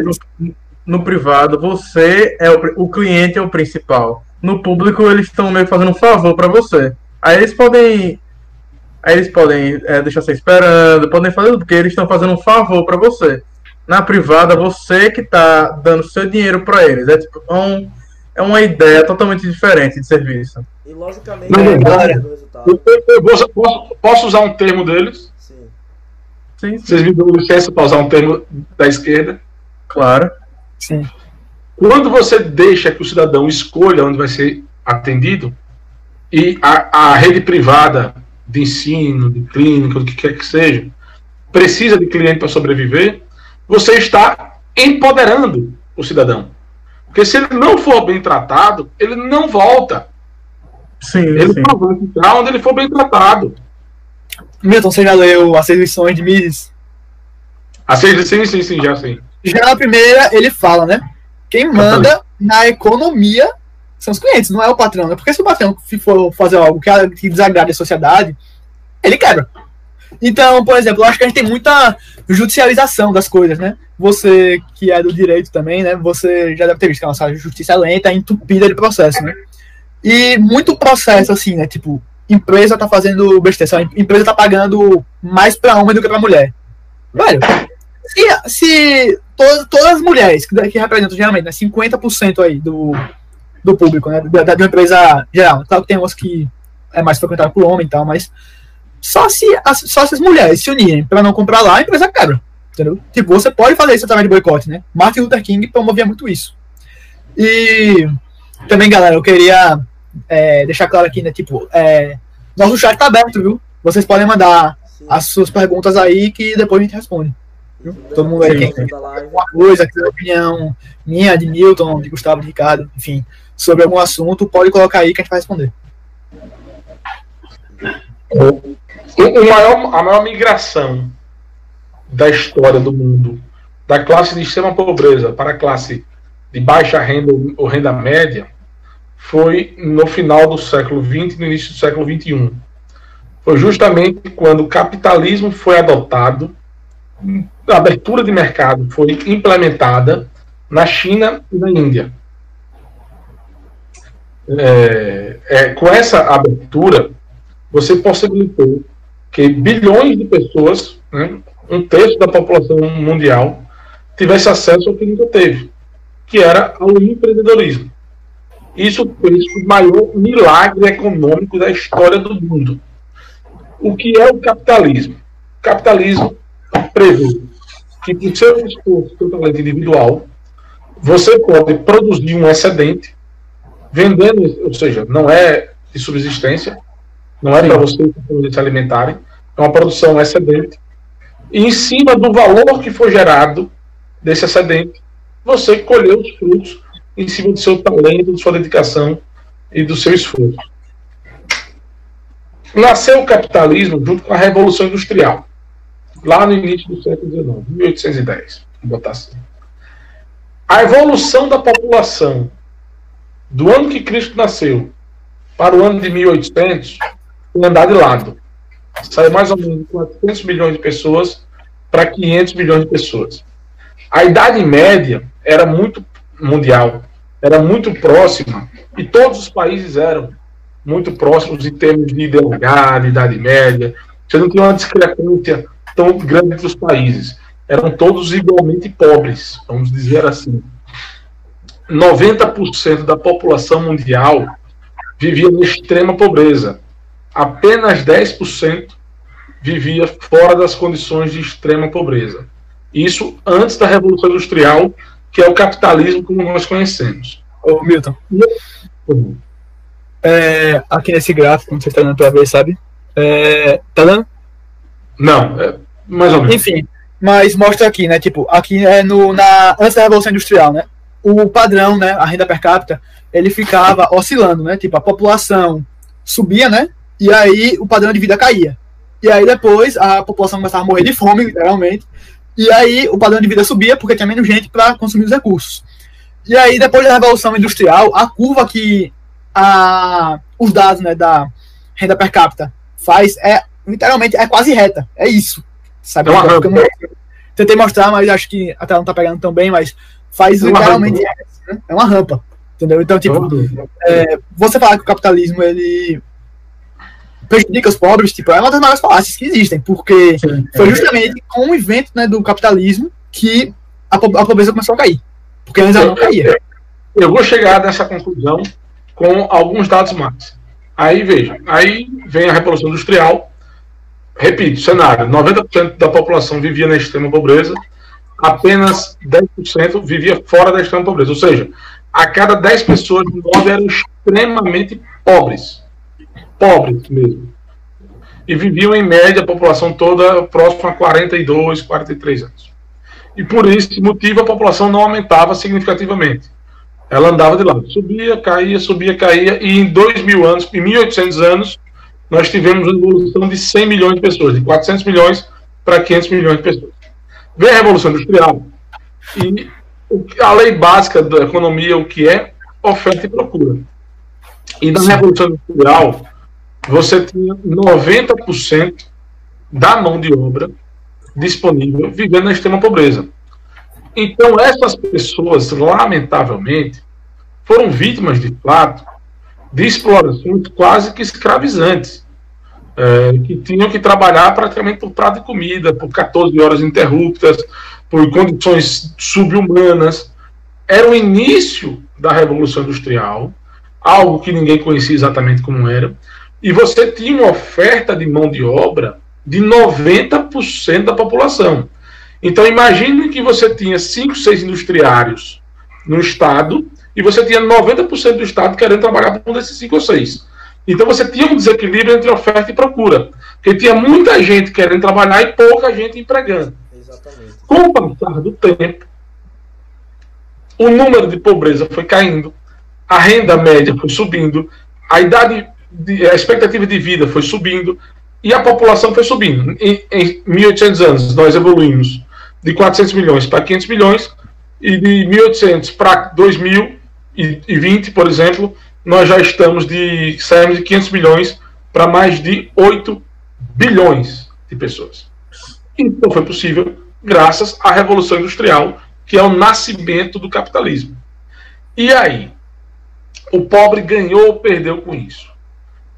no, privado você é o, o cliente é o principal. No público, eles estão meio que fazendo um favor para você. Aí eles podem Aí eles podem é, deixar você esperando, podem fazer porque eles estão fazendo um favor para você. Na privada, você que está dando seu dinheiro para eles. É, tipo, é um, é uma ideia totalmente diferente de serviço. E logicamente, Não, é galera, eu, eu posso, posso, usar um termo deles? Sim. Sim, sim. Vocês me dão licença para usar um termo da esquerda? Claro. Sim. Quando você deixa que o cidadão escolha onde vai ser atendido, e a, a rede privada de ensino, de clínica, do que quer que seja, precisa de cliente para sobreviver, você está empoderando o cidadão. Porque se ele não for bem tratado, ele não volta. Sim, ele sim. vai ficar onde ele for bem tratado. Milton, você já leu As Seis Lições de Mises? As Seis Lições, sim, sim, já sim. Já na primeira, ele fala, né? Quem manda na economia são os clientes, não é o patrão. Né? Porque se o patrão for fazer algo que, desagrade a sociedade, ele quebra. Então, por exemplo, eu acho que a gente tem muita judicialização das coisas, né? você que é do direito também, né? Você já deve ter visto que a nossa justiça é lenta, é entupida de processo, né? E muito processo, assim, né? Tipo, empresa tá fazendo besteira, empresa tá pagando mais pra homem do que pra mulher. Velho, se, se todas, todas as mulheres que, que representam geralmente né, 50% aí do, do público, né? Da, da, empresa geral. Claro que tem umas que é mais frequentada por homem e tal, mas só se, as, só se as mulheres se unirem para não comprar lá, a empresa quebra. Entendeu? Tipo, você pode fazer isso através de boicote, né? Martin Luther King promovia muito isso. E também, galera, eu queria é, deixar claro aqui, né? Tipo, é, nosso chat tá aberto, viu? Vocês podem mandar as suas perguntas aí que depois a gente responde. Viu? Todo mundo aí quem tem alguma coisa, quiser opinião minha, de Milton, de Gustavo, de Ricardo, enfim, sobre algum assunto, pode colocar aí que a gente vai responder. O, maior, a maior migração da história do mundo, da classe de extrema pobreza para a classe de baixa renda ou renda média, foi no final do século XX e no início do século XXI. Foi justamente quando o capitalismo foi adotado, a abertura de mercado foi implementada na China e na Índia. É, é, com essa abertura, você possibilitou que bilhões de pessoas, né, um terço da população mundial, tivesse acesso ao que nunca teve, que era ao empreendedorismo. Isso foi o maior milagre econômico da história do mundo. O que é o capitalismo? O capitalismo prevê que, por seu esforço, seu talento individual, você pode produzir um excedente, vendendo, ou seja, não é de subsistência, não é para vocês se alimentarem, é uma produção excedente. E em cima do valor que foi gerado desse excedente, você colheu os frutos em cima do seu talento, da sua dedicação e do seu esforço. Nasceu o capitalismo junto com a Revolução Industrial, lá no início do século XIX, 1810. Vou botar assim. A evolução da população do ano que Cristo nasceu para o ano de 1800 foi andar de lado. Saiu mais ou menos de 400 milhões de pessoas para 500 milhões de pessoas. A idade média era muito mundial, era muito próxima, e todos os países eram muito próximos em termos de idade, idade média. Você não tinha uma discrepância tão grande entre os países. Eram todos igualmente pobres, vamos dizer assim. 90% da população mundial vivia na extrema pobreza. Apenas 10% vivia fora das condições de extrema pobreza. Isso antes da Revolução Industrial, que é o capitalismo como nós conhecemos. Ô, Milton. É, aqui nesse gráfico, não sei se está dando para ver, sabe? É, tá dando? Não, é, mais ou menos. Enfim, mas mostra aqui, né? Tipo, aqui é no, na, antes da Revolução Industrial, né? O padrão, né? A renda per capita, ele ficava oscilando, né? Tipo, a população subia, né? E aí o padrão de vida caía. E aí depois a população começava a morrer de fome, literalmente. E aí o padrão de vida subia porque tinha menos gente para consumir os recursos. E aí depois da revolução industrial, a curva que a, os dados né, da renda per capita faz é literalmente é quase reta. É isso. Sabe? É uma rampa. tentei mostrar, mas acho que a tela não tá pegando tão bem, mas faz é literalmente né? é uma rampa. Entendeu? Então, tipo, é, você falar que o capitalismo ele prejudica os pobres, tipo, é uma das maiores falácias que existem, porque Sim, foi justamente com o evento né, do capitalismo que a, a pobreza começou a cair. Porque antes ela não caía. Eu vou chegar nessa conclusão com alguns dados mais. Aí veja, aí vem a Revolução Industrial. Repito, cenário: 90% da população vivia na extrema pobreza, apenas 10% vivia fora da extrema pobreza. Ou seja, a cada 10 pessoas, 9 eram extremamente pobres pobres mesmo. E viviam, em média, a população toda próxima a 42, 43 anos. E por esse motivo a população não aumentava significativamente. Ela andava de lado, subia, caía, subia, caía, e em 2 mil anos, em 1.800 anos, nós tivemos uma evolução de 100 milhões de pessoas, de 400 milhões para 500 milhões de pessoas. Vem a Revolução Industrial, e a lei básica da economia, o que é oferta e procura. E na Revolução Industrial, você tinha 90% da mão de obra disponível vivendo na extrema pobreza. Então, essas pessoas, lamentavelmente, foram vítimas, de fato, de explorações quase que escravizantes, é, que tinham que trabalhar praticamente por prato de comida, por 14 horas interruptas, por condições subhumanas. Era o início da Revolução Industrial, algo que ninguém conhecia exatamente como era, e você tinha uma oferta de mão de obra de 90% da população. Então imagine que você tinha 5, 6 industriários no estado e você tinha 90% do estado querendo trabalhar com um desses 5 ou 6. Então você tinha um desequilíbrio entre oferta e procura. Porque tinha muita gente querendo trabalhar e pouca gente empregando. Exatamente. Com o passar do tempo, o número de pobreza foi caindo, a renda média foi subindo, a idade, de, a expectativa de vida foi subindo e a população foi subindo. Em, em 1800 anos, nós evoluímos de 400 milhões para 500 milhões e de 1800 para 2020, por exemplo, nós já estamos de saímos de 500 milhões para mais de 8 bilhões de pessoas. Então foi possível graças à revolução industrial, que é o nascimento do capitalismo. E aí, o pobre ganhou ou perdeu com isso?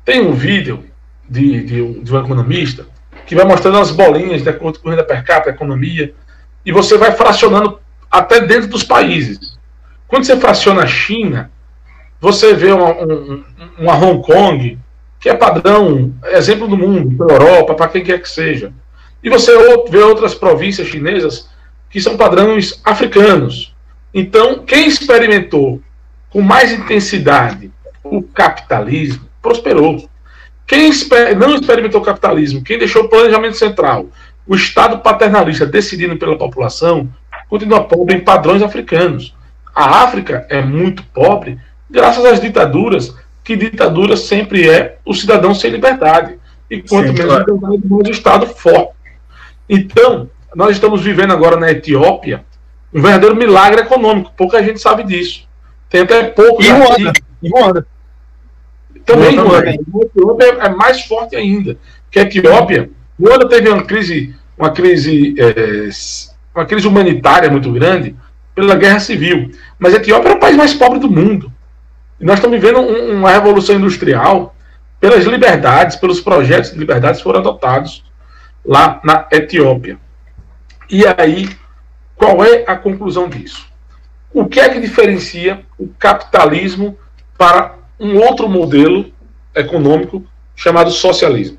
Tem um vídeo de, de, de um economista que vai mostrando as bolinhas de acordo com renda per capita, economia, e você vai fracionando até dentro dos países. Quando você fraciona a China, você vê uma, um, uma Hong Kong, que é padrão, exemplo do mundo, para Europa, para quem quer que seja. E você vê outras províncias chinesas que são padrões africanos. Então, quem experimentou com mais intensidade o capitalismo prosperou. Quem não experimentou o capitalismo, quem deixou o planejamento central, o Estado paternalista decidindo pela população, continua pobre em padrões africanos. A África é muito pobre graças às ditaduras, que ditadura sempre é o cidadão sem liberdade. E quanto Sim, menos claro. liberdade, mais o Estado forte. Então, nós estamos vivendo agora na Etiópia um verdadeiro milagre econômico. Pouca gente sabe disso. Tem até pouco. E Ruanda. E Ruanda. Também Ruanda. Etiópia é mais forte ainda. Que a Etiópia, Ruanda teve uma crise, uma crise, é, uma crise humanitária muito grande pela guerra civil. Mas a Etiópia é o país mais pobre do mundo. E nós estamos vivendo um, uma revolução industrial pelas liberdades, pelos projetos de liberdades que foram adotados lá na Etiópia. E aí, qual é a conclusão disso? O que é que diferencia o capitalismo para um outro modelo econômico chamado socialismo?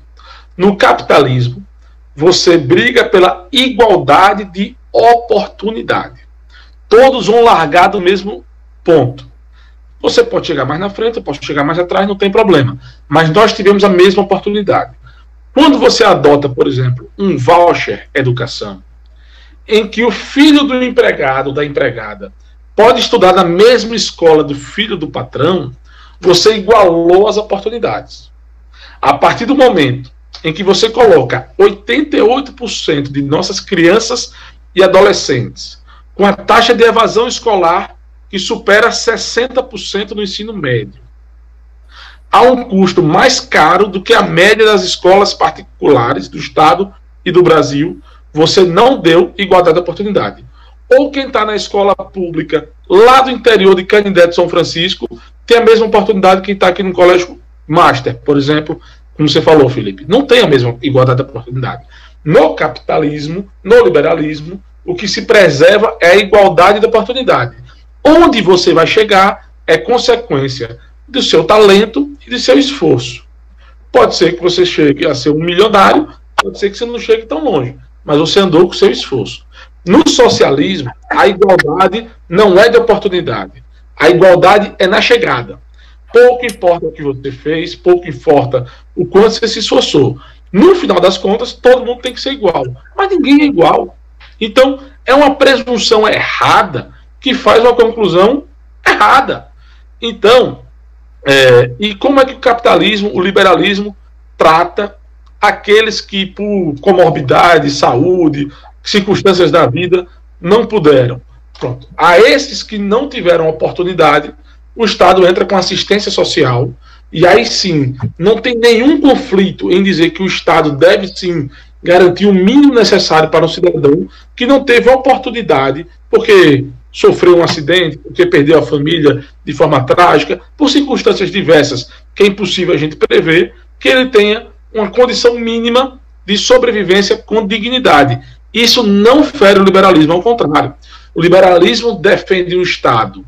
No capitalismo, você briga pela igualdade de oportunidade. Todos vão largar do mesmo ponto. Você pode chegar mais na frente, eu posso chegar mais atrás, não tem problema. Mas nós tivemos a mesma oportunidade. Quando você adota, por exemplo, um voucher educação, em que o filho do empregado, da empregada, pode estudar na mesma escola do filho do patrão, você igualou as oportunidades. A partir do momento em que você coloca 88% de nossas crianças e adolescentes com a taxa de evasão escolar que supera 60% no ensino médio, a um custo mais caro do que a média das escolas particulares do Estado e do Brasil, você não deu igualdade de oportunidade. Ou quem está na escola pública lá do interior de Canindé de São Francisco tem a mesma oportunidade que quem está aqui no colégio master, por exemplo, como você falou, Felipe. Não tem a mesma igualdade de oportunidade. No capitalismo, no liberalismo, o que se preserva é a igualdade de oportunidade. Onde você vai chegar é consequência do seu talento e do seu esforço. Pode ser que você chegue a ser um milionário, pode ser que você não chegue tão longe, mas você andou com o seu esforço. No socialismo, a igualdade não é de oportunidade. A igualdade é na chegada. Pouco importa o que você fez, pouco importa o quanto você se esforçou. No final das contas, todo mundo tem que ser igual. Mas ninguém é igual. Então, é uma presunção errada que faz uma conclusão errada. Então, é, e como é que o capitalismo, o liberalismo, trata aqueles que, por comorbidade, saúde, circunstâncias da vida, não puderam? Pronto. A esses que não tiveram oportunidade, o Estado entra com assistência social, e aí sim, não tem nenhum conflito em dizer que o Estado deve sim garantir o mínimo necessário para um cidadão que não teve oportunidade, porque sofreu um acidente, porque perdeu a família de forma trágica, por circunstâncias diversas, que é impossível a gente prever, que ele tenha uma condição mínima de sobrevivência com dignidade. Isso não fere o liberalismo, ao contrário. O liberalismo defende um Estado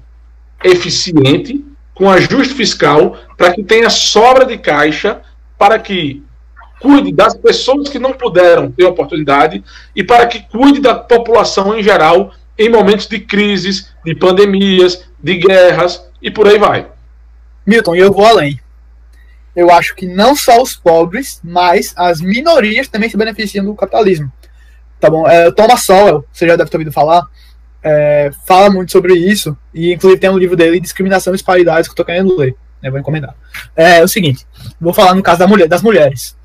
eficiente, com ajuste fiscal, para que tenha sobra de caixa, para que cuide das pessoas que não puderam ter oportunidade e para que cuide da população em geral em momentos de crises, de pandemias, de guerras e por aí vai. Milton, eu vou além. Eu acho que não só os pobres, mas as minorias também se beneficiam do capitalismo. Tá bom? É, Thomas Sowell, você já deve ter ouvido falar, é, fala muito sobre isso, e inclusive tem um livro dele, Discriminação e Disparidades, que eu tô querendo ler. Né, vou encomendar. É, é o seguinte, vou falar no caso da mulher, das mulheres.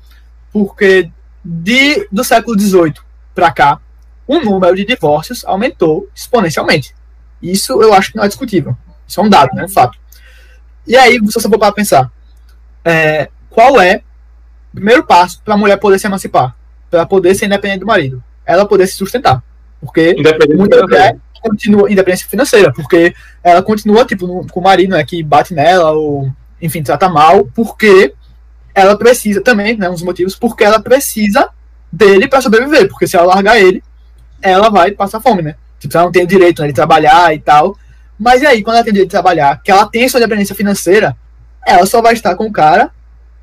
Porque de, do século XVIII para cá, o número de divórcios aumentou exponencialmente. Isso eu acho que não é discutível. Isso é um dado, né? Um fato. E aí, se você for para pensar, é, qual é o primeiro passo para a mulher poder se emancipar? Para poder ser independente do marido? Ela poder se sustentar. Porque muita mulher continua independência financeira, porque ela continua tipo no, com o marido, né, que bate nela ou enfim, trata mal, porque ela precisa também, né, um dos motivos, porque ela precisa dele para sobreviver, porque se ela largar ele, ela vai passar fome, né? Tipo, ela não tem o direito né, de trabalhar e tal. Mas aí, quando ela tem o direito de trabalhar, que ela tem sua independência financeira, ela só vai estar com o cara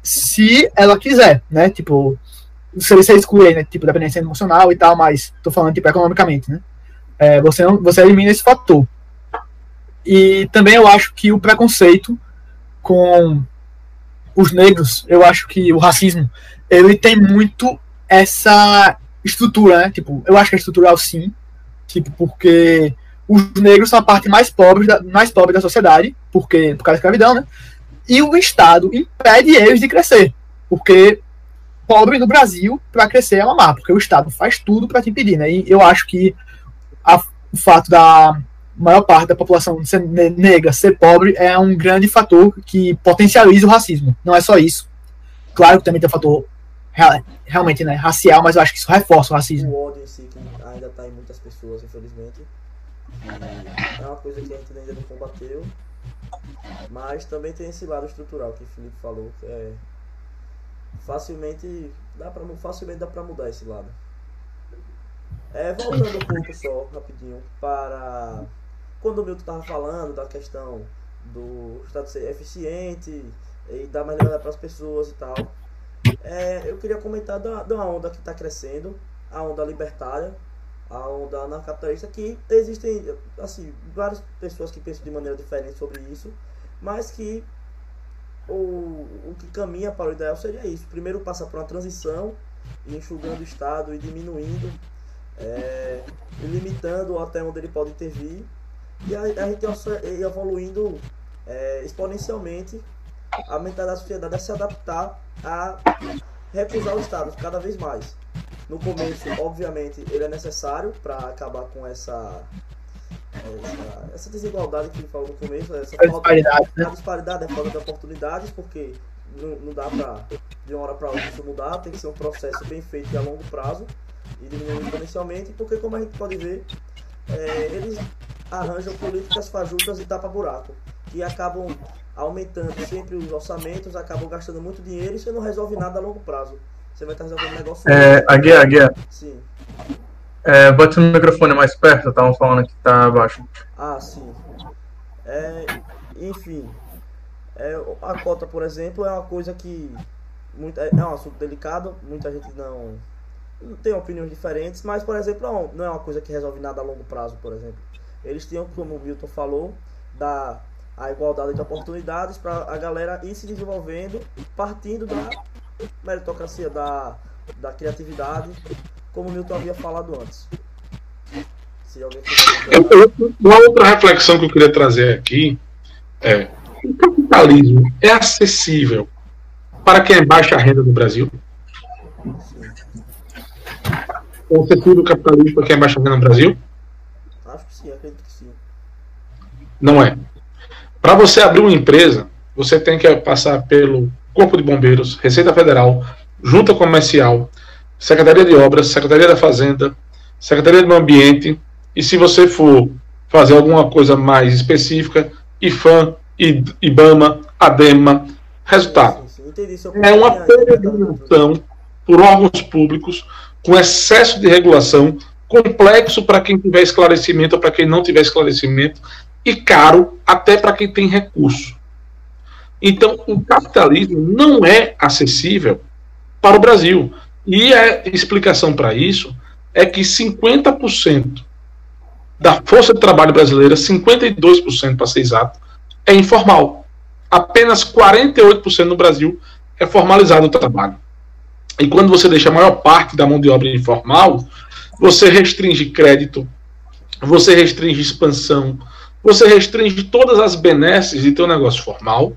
se ela quiser, né? Tipo, se você excluir, né? Tipo, dependência emocional e tal, mas tô falando, tipo, economicamente, né? É, você, não, você elimina esse fator. E também eu acho que o preconceito com os negros, eu acho que o racismo, ele tem muito essa estrutura, né? Tipo, eu acho que é estrutural sim. Tipo, porque os negros são a parte mais pobre da, mais pobre da sociedade, porque por causa da escravidão, né? E o Estado impede eles de crescer. Porque pobre no Brasil, para crescer é mamar, porque o Estado faz tudo para te impedir, né? E eu acho que a, o fato da maior parte da população ser negra ser pobre é um grande fator que potencializa o racismo. Não é só isso. Claro que também tem o fator realmente né, racial, mas eu acho que isso reforça o racismo. O ódio em si, que ainda está em muitas pessoas, infelizmente. É uma coisa que a gente ainda não combateu. Mas também tem esse lado estrutural que o Felipe falou, é facilmente dá pra, facilmente dá para mudar esse lado. É, voltando um pouco só, rapidinho, para quando o Milton estava falando da questão do Estado ser eficiente e dar mais liberdade para as pessoas e tal. É, eu queria comentar da, da onda que está crescendo, a onda libertária, a onda anarcapitalista, que existem assim, várias pessoas que pensam de maneira diferente sobre isso, mas que o, o que caminha para o ideal seria isso. Primeiro passa por uma transição, enxugando o Estado e diminuindo, é, limitando até onde ele pode intervir, e a, a gente evoluindo é, exponencialmente a mentalidade da sociedade a se adaptar a recusar o Estado cada vez mais. No começo, obviamente, ele é necessário para acabar com essa, essa, essa, desigualdade que ele falou no começo, essa a disparidade, né? a disparidade, a falta de oportunidades, porque não, não dá para de uma hora para outra isso mudar, tem que ser um processo bem feito e a longo prazo e diminuindo exponencialmente, porque como a gente pode ver, é, eles arranjam políticas fajutas e tapa-buraco, que acabam aumentando sempre os orçamentos, acabam gastando muito dinheiro e você não resolve nada a longo prazo. Você vai estar resolvendo um negócio. É, a guia, a guia. Sim. É, bote o microfone mais perto, estavam falando que tá abaixo. Ah, sim. É, enfim, é, a cota, por exemplo, é uma coisa que muito, é, um assunto delicado, muita gente não tem opiniões diferentes, mas, por exemplo, não é uma coisa que resolve nada a longo prazo, por exemplo. Eles tinham, como o Milton falou, da a igualdade de oportunidades para a galera ir se desenvolvendo, partindo da meritocracia, da, da criatividade, como o Milton havia falado antes. Se alguém Uma outra reflexão que eu queria trazer aqui é: o capitalismo é acessível para quem é baixa renda no Brasil? É acessível o capitalismo para quem é baixa renda no Brasil? Sim, acredito que sim. Não é. Para você abrir uma empresa, você tem que passar pelo Corpo de Bombeiros, Receita Federal, Junta Comercial, Secretaria de Obras, Secretaria da Fazenda, Secretaria do Meio Ambiente, e se você for fazer alguma coisa mais específica, IFAM, IBAMA, ADEMA. Resultado: é uma peregrinação por órgãos públicos com excesso de regulação, complexo para quem tiver esclarecimento ou para quem não tiver esclarecimento, e caro até para quem tem recurso. Então, o capitalismo não é acessível para o Brasil. E a explicação para isso é que 50% da força de trabalho brasileira, 52% para ser exato, é informal. Apenas 48% no Brasil é formalizado o trabalho. E quando você deixa a maior parte da mão de obra informal, você restringe crédito, você restringe expansão, você restringe todas as benesses de ter um negócio formal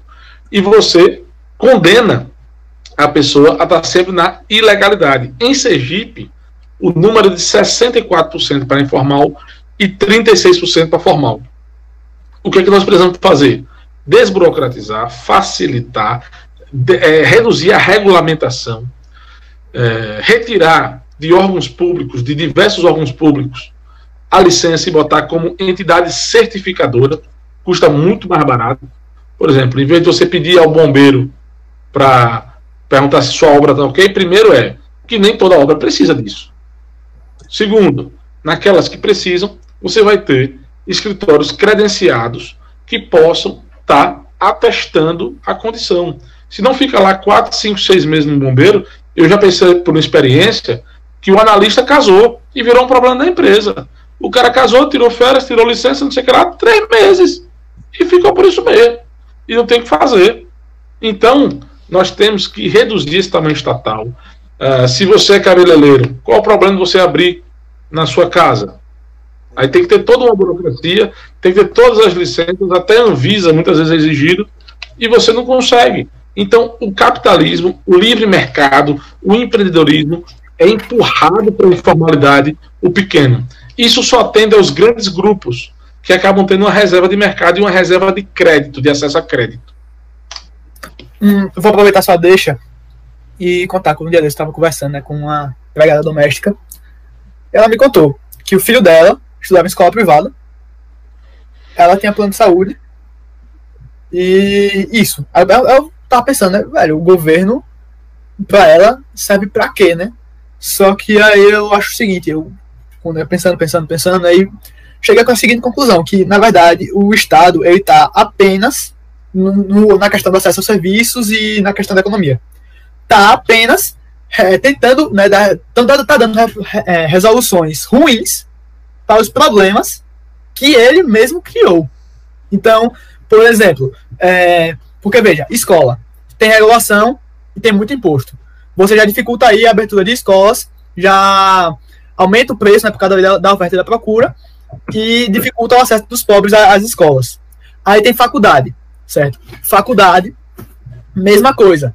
e você condena a pessoa a estar sempre na ilegalidade. Em Sergipe, o número de 64% para informal e 36% para formal. O que é que nós precisamos fazer? Desburocratizar, facilitar, de, é, reduzir a regulamentação, é, retirar de órgãos públicos, de diversos órgãos públicos, a licença e botar como entidade certificadora, custa muito mais barato. Por exemplo, em vez de você pedir ao bombeiro para perguntar se sua obra está ok, primeiro é que nem toda obra precisa disso. Segundo, naquelas que precisam, você vai ter escritórios credenciados que possam estar tá atestando a condição. Se não fica lá 4, 5, 6 meses no bombeiro, eu já pensei por experiência que o analista casou e virou um problema da empresa. O cara casou, tirou férias, tirou licença, não sei o que lá, três meses. E ficou por isso mesmo. E não tem o que fazer. Então, nós temos que reduzir esse tamanho estatal. Uh, se você é cabeleireiro, qual o problema de você abrir na sua casa? Aí tem que ter toda uma burocracia, tem que ter todas as licenças, até Anvisa muitas vezes é exigido, e você não consegue. Então, o capitalismo, o livre mercado, o empreendedorismo é empurrado pela informalidade, o pequeno. Isso só atende aos grandes grupos que acabam tendo uma reserva de mercado e uma reserva de crédito, de acesso a crédito. Hum, vou aproveitar sua deixa e contar como um dia desse estava conversando né, com uma empregada doméstica. Ela me contou que o filho dela estudava em escola privada. Ela tinha plano de saúde. E isso. Eu, eu, eu tava pensando, né, velho, o governo, pra ela, serve pra quê, né? Só que aí eu acho o seguinte, eu, quando eu pensando, pensando, pensando, aí cheguei com a seguinte conclusão, que, na verdade, o Estado, ele tá apenas no, no, na questão do acesso aos serviços e na questão da economia. Tá apenas é, tentando, né, dar, tá, tá dando é, resoluções ruins para os problemas que ele mesmo criou. Então, por exemplo, é, porque veja, escola tem regulação e tem muito imposto. Você já dificulta aí a abertura de escolas, já aumenta o preço né, por causa da, da oferta e da procura e dificulta o acesso dos pobres às escolas. Aí tem faculdade, certo? Faculdade, mesma coisa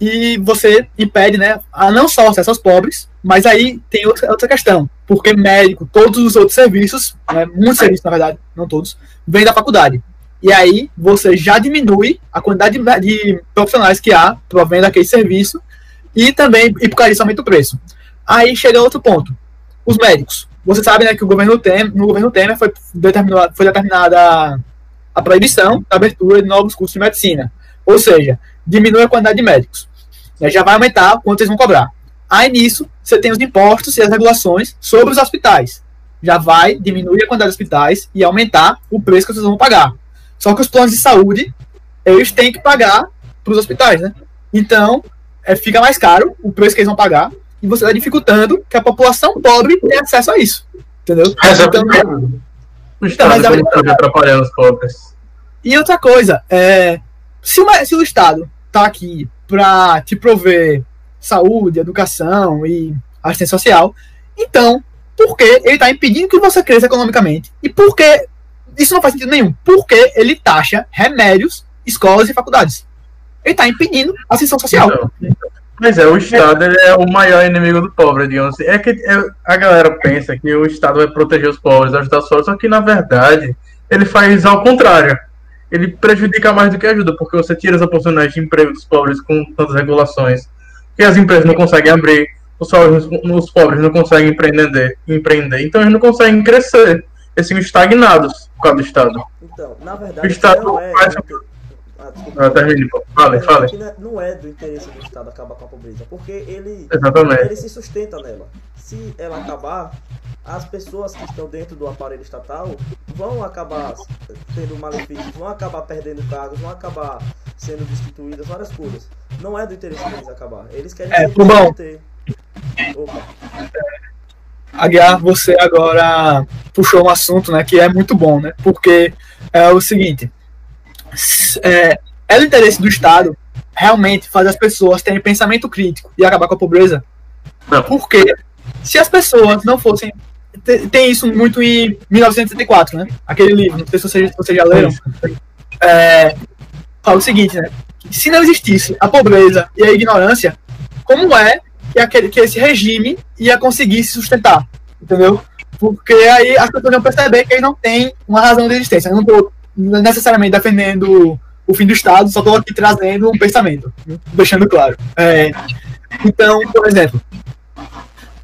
e você impede, né, a não só acesso aos pobres, mas aí tem outra, questão, porque médico, todos os outros serviços, né, muitos serviços na verdade, não todos, vêm da faculdade. E aí você já diminui a quantidade de, de profissionais que há provendo aquele serviço e também, e por causa disso aumenta o preço. Aí chega outro ponto, os médicos. Você sabe né, que o governo Temer, no governo Temer foi, determinada, foi determinada a proibição da abertura de novos cursos de medicina. Ou seja, diminui a quantidade de médicos. Já vai aumentar quanto eles vão cobrar. Aí nisso, você tem os impostos e as regulações sobre os hospitais. Já vai diminuir a quantidade de hospitais e aumentar o preço que vocês vão pagar. Só que os planos de saúde, eles têm que pagar para os hospitais, né? Então, é, fica mais caro o preço que eles vão pagar e você está dificultando que a população pobre tenha acesso a isso. Entendeu? Então, o Estado está atrapalhando os pobres. E outra coisa, é, se, uma, se o Estado está aqui para te prover saúde, educação e assistência social, então, por que ele está impedindo que você cresça economicamente? E por que isso não faz sentido nenhum? Porque ele taxa remédios, escolas e faculdades. Ele está impedindo a assistência social. Mas é, o Estado é. é o maior inimigo do pobre, digamos assim. É que é, a galera pensa que o Estado vai proteger os pobres, ajudar os pobres, só que na verdade ele faz ao contrário ele prejudica mais do que ajuda, porque você tira as oportunidades de emprego dos pobres com tantas regulações que as empresas não conseguem abrir, os pobres, os pobres não conseguem empreender, empreender, então eles não conseguem crescer. Eles ficam estagnados por causa do Estado. Então, na verdade, O Estado não é. faz-. Ah, termine, pô. Fale, fale. não é- do interesse do Estado acabar com a pobreza, porque ele, Exatamente. ele se sustenta nela. Se ela acabar, as pessoas que estão dentro do aparelho estatal vão acabar tendo malefícios, vão acabar perdendo cargos, vão acabar sendo destituídas, várias coisas. Não é do interesse deles acabar. Eles querem É, manter. Opa, Aguiar, você agora puxou um assunto, né, que é muito bom, né? Porque é o seguinte, é, é do interesse do Estado realmente fazer as pessoas terem pensamento crítico e acabar com a pobreza? Não. Porque se as pessoas não fossem te- tem isso muito em 1974, né? Aquele livro, não sei se vocês, se vocês já leram. É, fala o seguinte, né? Se não existisse a pobreza e a ignorância, como é que, aquele, que esse regime ia conseguir se sustentar? Entendeu? Porque aí as pessoas vão perceber que ele não tem uma razão de existência. Eu não estou necessariamente defendendo o fim do Estado, só estou aqui trazendo um pensamento, deixando claro. É, então, por exemplo,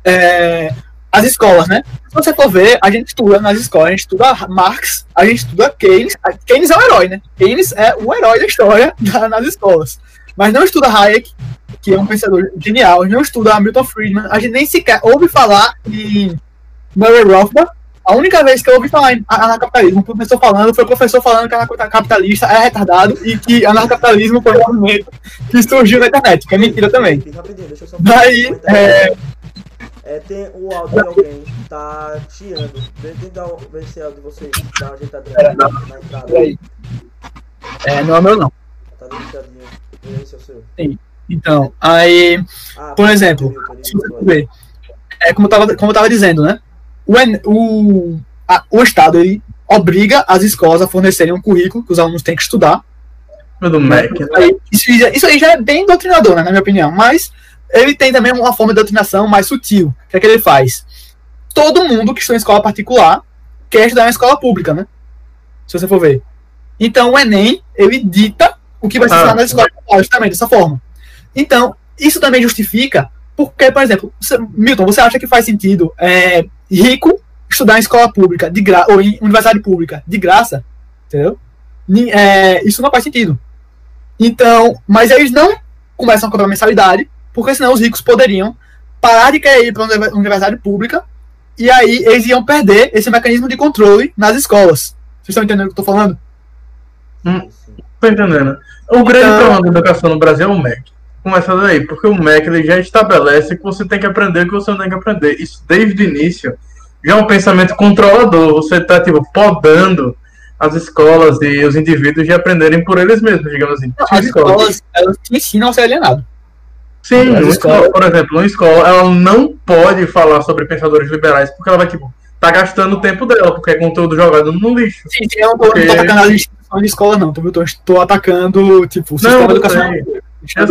é, as escolas, né? Se você for ver, a gente estuda nas escolas, a gente estuda Marx, a gente estuda Keynes. Keynes é o herói, né? Keynes é o herói da história da- nas escolas. Mas não estuda Hayek, que é um pensador genial, não estuda Milton Friedman, a gente nem sequer ouve falar em Murray Rothbard. A única vez que eu ouvi falar em anarcapitalismo, o professor falando, foi o professor falando que anarcapitalista é retardado e que anarcapitalismo foi um movimento que surgiu na internet, que é mentira também. Rapidinho, deixa eu só Daí, é. É, tem o áudio de alguém que tá chiando. Tenta dar o- ver esse áudio de vocês. Dá uma ajeitadinha É, na, na entrada. Peraí. É, não é meu não. Tá esse é o seu. Então, aí, Ah, por exemplo, é como eu tava, como eu tava dizendo, né? O, o, a- o Estado ele obriga as escolas a fornecerem um currículo que os alunos têm que estudar. Do Mac. né? Isso, isso aí já é bem doutrinador, né, na minha opinião. Mas ele tem também uma forma de doutrinação mais sutil. O que é que ele faz? Todo mundo que estuda em escola particular quer estudar em escola pública, né? Se você for ver. Então o Enem, ele dita o que vai se Ah, ensinar nas escolas particulares também, dessa forma. Então, isso também justifica porque, por exemplo, você- Milton, você acha que faz sentido é, rico estudar em escola pública de gra ou em universidade pública de graça? Entendeu? É, isso não faz sentido. Então, mas eles não começam a cobrar mensalidade, porque senão os ricos poderiam parar de querer ir para uma universidade pública e aí eles iam perder esse mecanismo de controle nas escolas. Vocês estão entendendo o que eu estou falando? Hum. Tô entendendo. O grande Então- problema da educação no Brasil é o MEC. Começa daí, porque o MEC ele já estabelece que você tem que aprender o que você não tem que aprender. Isso desde o início já é um pensamento controlador. Você está tipo, podando as escolas e os indivíduos de aprenderem por eles mesmos, digamos assim. Não, as escola- escolas, elas te ensinam a ser alienado. Sim, escolas- escola, por exemplo, uma escola, ela não pode falar sobre pensadores liberais, porque ela vai, tipo, tá gastando o tempo dela, porque é conteúdo jogado no lixo. Sim, sim, eu não tô, Porque- não tô atacando as instituições de escola, não. Tô, tô, tô atacando, tipo, o sistema educacional. Não,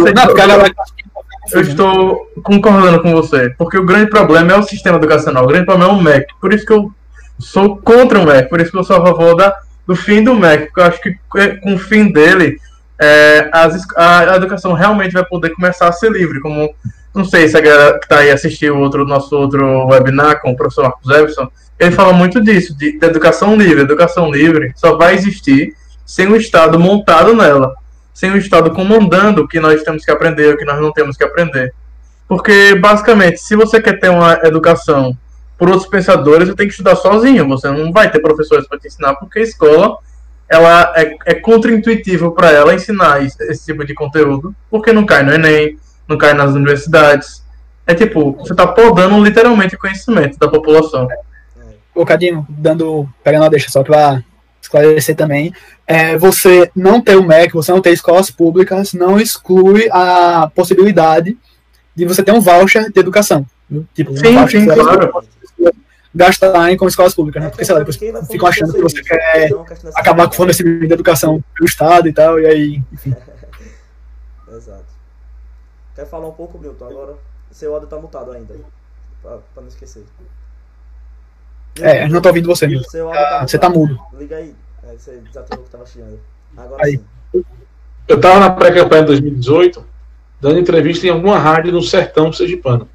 Eu estou concordando com você, porque o grande problema é o sistema educacional, o grande problema é o MEC. Por isso que eu sou contra o MEC, por isso que eu sou a favor da, do fim do MEC, porque eu acho que é, com o fim dele, é, as a, a educação realmente vai poder começar a ser livre, como não sei se a galera que está aí assistiu outro, nosso outro webinar com o professor Marcos Everson, ele fala muito disso, de, de educação livre. Educação livre só vai existir sem o Estado montado nela sem o Estado comandando o que nós temos que aprender, o que nós não temos que aprender. Porque, basicamente, se você quer ter uma educação por outros pensadores, você tem que estudar sozinho. Você não vai ter professores para te ensinar, porque a escola ela é, é contra-intuitivo para ela ensinar esse, esse tipo de conteúdo, porque não cai no Enem, não cai nas universidades. É tipo, você está podando literalmente o conhecimento da população. Ô, Cadinho, dando, pegando a deixa só pra esclarecer também, é, você não ter o MEC, você não ter escolas públicas, não exclui a possibilidade de você ter um voucher de educação. Tipo, um Sim, voucher sim, claro. gastar em com escolas públicas, né? Porque, sei lá, depois ficam achando que você quer acabar com o fornecimento de educação pelo Estado e tal, e aí, enfim. Exato. Quer falar um pouco, Milton? Agora, seu áudio tá mutado ainda. Pra, pra não esquecer. É, não tô ouvindo você. Seu áudio tá Ah, Você tá mudo. Liga aí. É, você desativou que tava chiando. Agora Aí. sim. Eu estava na pré-campanha de 2018, dando entrevista em alguma rádio no sertão sergipano.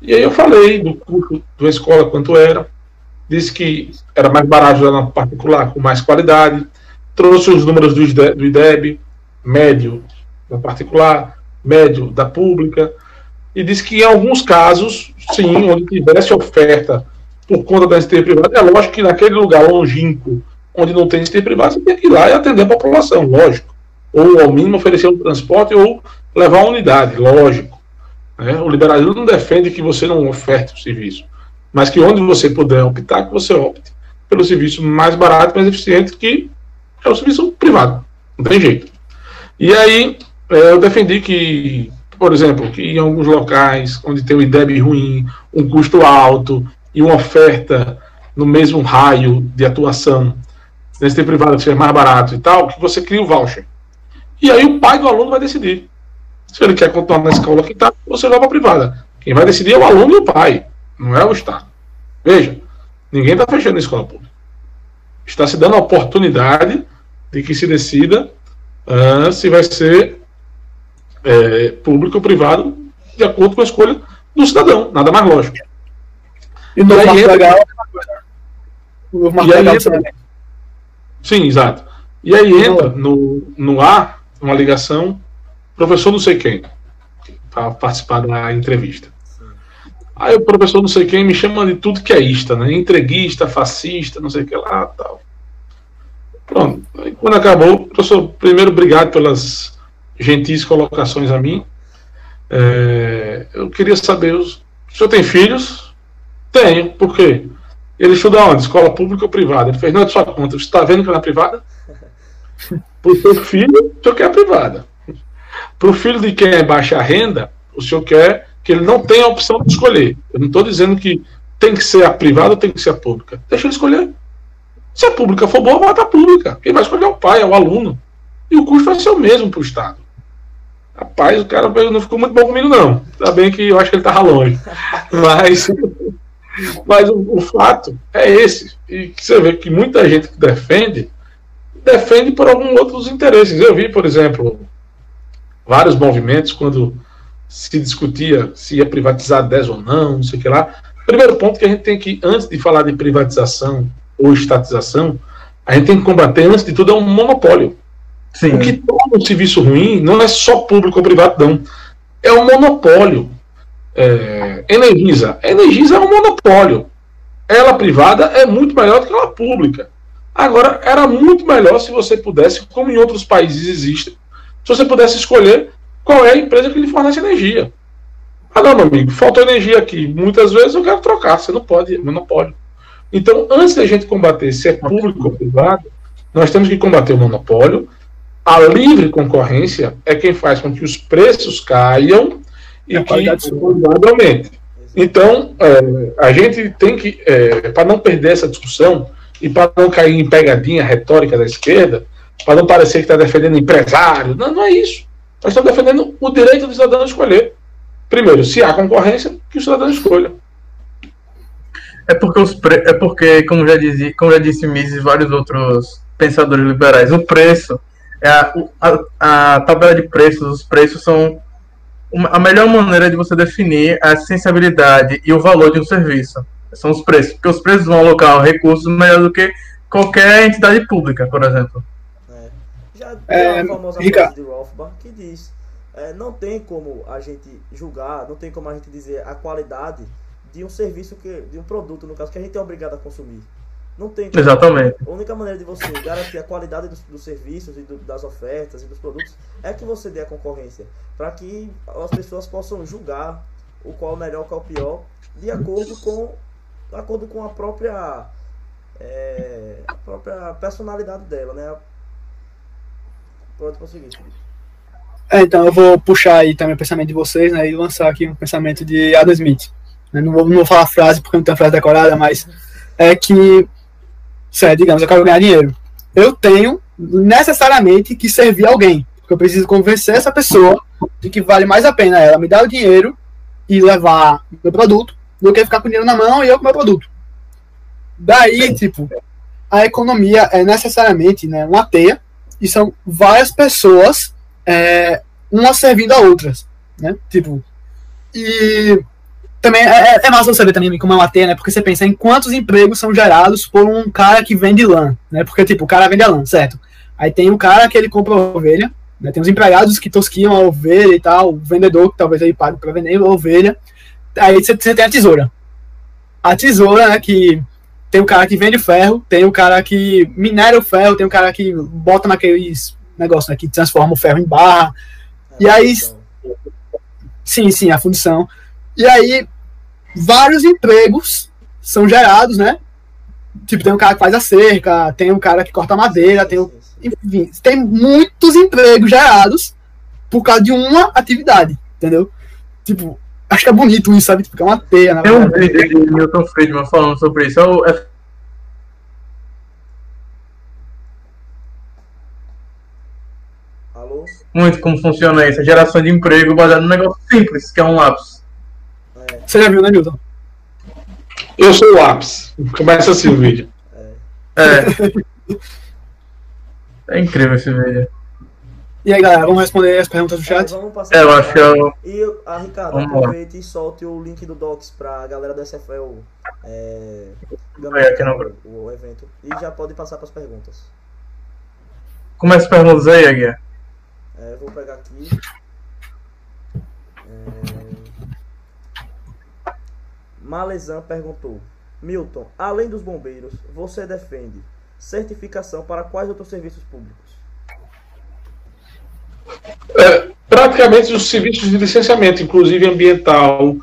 E aí eu falei do custo da escola, quanto era, disse que era mais barato lá na particular, com mais qualidade, trouxe os números do IDEB, do IDEB médio da particular, médio da pública, e disse que em alguns casos, sim, onde tivesse oferta por conta da ST privada, é lógico que naquele lugar longínquo, onde não tem ST privado, você tem que ir lá e atender a população, lógico. Ou ao mínimo oferecer um transporte ou levar uma unidade, lógico. Né? O liberalismo não defende que você não oferte o serviço, mas que onde você puder optar, que você opte pelo serviço mais barato, mais eficiente, que é o serviço privado. Não tem jeito. E aí, é, eu defendi que, por exemplo, que em alguns locais onde tem um IDEB ruim, um custo alto e uma oferta no mesmo raio de atuação, nesse tempo privado que seja mais barato e tal, que você cria o voucher. E aí o pai do aluno vai decidir. Se ele quer continuar na escola que está, você vai para a privada. Quem vai decidir é o aluno e o pai, não é o Estado. Veja, ninguém está fechando a escola pública. Está se dando a oportunidade de que se decida uh, se vai ser é, público ou privado de acordo com a escolha do cidadão, nada mais lógico. E no marco legal, o marco legal entra... Sim, exato. E aí entra no, no ar uma ligação, professor não sei quem, para participar da entrevista. Aí o professor não sei quem me chama de tudo que é ista, né? Entreguista, fascista, não sei o que lá tal. Pronto. Aí, quando acabou, professor, primeiro obrigado pelas gentis colocações a mim. É, eu queria saber, o senhor tem filhos? Tenho. Por quê? Ele estuda onde? Escola pública ou privada? Ele fez, não é de sua conta. Você está vendo que é na privada? Para o seu filho, o senhor quer a privada. Para o filho de quem é baixa renda, o senhor quer que ele não tenha a opção de escolher. Eu não estou dizendo que tem que ser a privada ou tem que ser a pública. Deixa ele escolher. Se a pública for boa, vai para a pública. Quem vai escolher é o pai, é o aluno. E o custo vai ser o mesmo para o Estado. Rapaz, o cara não ficou muito bom comigo, não. Ainda bem que eu acho que ele estava longe. Mas, mas o, o, fato é esse. E você vê que muita gente que defende, defende por alguns outros interesses. Eu vi, por exemplo, vários movimentos quando se discutia se ia privatizar 10 ou não, não sei o que lá. Primeiro ponto que a gente tem que, antes de falar de privatização ou estatização, a gente tem que combater, antes de tudo, é um monopólio. Sim. O que torna o serviço ruim não é só público ou privado, não. É um monopólio. É, Energisa. Energisa é um monopólio. Ela privada é muito melhor do que ela pública. Agora, era muito melhor se você pudesse, como em outros países existem, se você pudesse escolher qual é a empresa que lhe fornece energia. Ah, não, meu amigo, faltou energia aqui. Muitas vezes eu quero trocar. Você não pode, é monopólio. Então, antes da gente combater se é público ou privado, nós temos que combater o monopólio. A livre concorrência é quem faz com que os preços caiam e a que a qualidade aumente. Então, é, a gente tem que, é, para não perder essa discussão e para não cair em pegadinha retórica da esquerda, para não parecer que está defendendo empresário, não, não é isso. Nós estamos defendendo o direito do cidadão a escolher. Primeiro, se há concorrência, que o cidadão escolha. É porque, os pre... é porque como, já dizia, como já disse Mises e vários outros pensadores liberais, o preço, é a, a, a tabela de preços, os preços são a melhor maneira de você definir a sensibilidade e o valor de um serviço. São os preços, porque os preços vão alocar recursos melhor do que qualquer entidade pública, por exemplo. É. Já tem é, a famosa frase de Rothbard que diz é, não tem como a gente julgar, não tem como a gente dizer a qualidade de um serviço que de um produto no caso que a gente é obrigado a consumir não tem como. exatamente a única maneira de você garantir a qualidade dos, dos serviços e do, das ofertas e dos produtos é que você dê a concorrência para que as pessoas possam julgar o qual é o melhor qual é o pior de acordo com de acordo com a própria é, a própria personalidade dela né pronto prosseguir é, então eu vou puxar aí também o pensamento de vocês né, e lançar aqui um pensamento de Adam Smith né? Não, vou, não vou falar a frase porque não tem a frase decorada, mas é que, sério, digamos, eu quero ganhar dinheiro. Eu tenho necessariamente que servir alguém, porque eu preciso convencer essa pessoa de que vale mais a pena ela me dar o dinheiro e levar meu produto do que ficar com o dinheiro na mão e eu com meu produto. Daí, tipo, a economia é necessariamente né, uma teia e são várias pessoas, é, umas servindo a outras, né? Tipo, e também é, é, é massa você ver também como é uma teia, né? Porque você pensa em quantos empregos são gerados por um cara que vende lã, né? Porque, tipo, o cara vende a lã, certo? Aí tem o cara que ele compra a ovelha, né? Tem os empregados que tosquiam a ovelha e tal, o vendedor que talvez ele pague para vender a ovelha. Aí você, você tem a tesoura. A tesoura, né, que tem o cara que vende ferro, tem o cara que minera o ferro, tem o cara que bota naqueles negócios, né, que transforma o ferro em barra. É, e aí... Sim, sim, a fundição. E aí, vários empregos são gerados, né? Tipo, tem um cara que faz a cerca, tem um cara que corta madeira, tem um, enfim, tem muitos empregos gerados por causa de uma atividade, entendeu? Tipo, acho que é bonito isso, sabe? Tipo, é uma teia, na Tem um vídeo de Milton Friedman falando sobre isso. É... Alô? Muito como funciona isso, a geração de emprego baseada num negócio simples, que é um lápis. Você já viu, né, Milton? Eu sou o lápis. Começa assim o vídeo. É. é. Incrível esse vídeo. E aí, galera, vamos responder as perguntas do chat? É, vamos passar é, eu acho que eu... E, a ah, Ricardo, vamos aproveite lá. e solte o link do Docs pra galera do SFL é, aqui no... o, o evento. E já pode passar pras perguntas. Começa as perguntas aí, Aguiar. É, vou pegar aqui. É... Malezan perguntou: Milton, além dos bombeiros, você defende certificação para quais outros serviços públicos? É, praticamente os serviços de licenciamento, inclusive ambiental,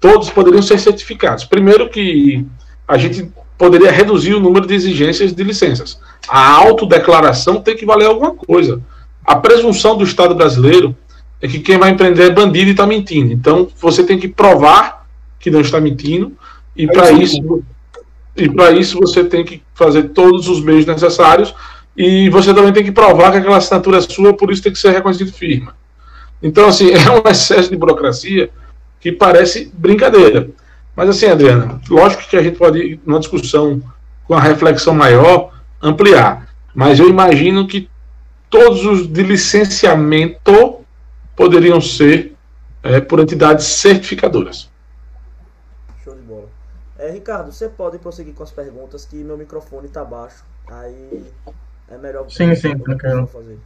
todos poderiam ser certificados. Primeiro que a gente poderia reduzir o número de exigências de licenças. A autodeclaração tem que valer alguma coisa. A presunção do Estado brasileiro é que quem vai empreender é bandido e está mentindo. Então você tem que provar que não está mentindo e para isso e para isso você tem que fazer todos os meios necessários e você também tem que provar que aquela assinatura é sua, por isso tem que ser reconhecido firma. Então, assim, é um excesso de burocracia que parece brincadeira. Mas, assim, Adriana, lógico que a gente pode, numa discussão com a reflexão maior, ampliar. Mas eu imagino que todos os de licenciamento poderiam ser é, por entidades certificadoras. É, Ricardo, você pode prosseguir com as perguntas que meu microfone está baixo. Aí é melhor sim, sim, tranquilo. fazer.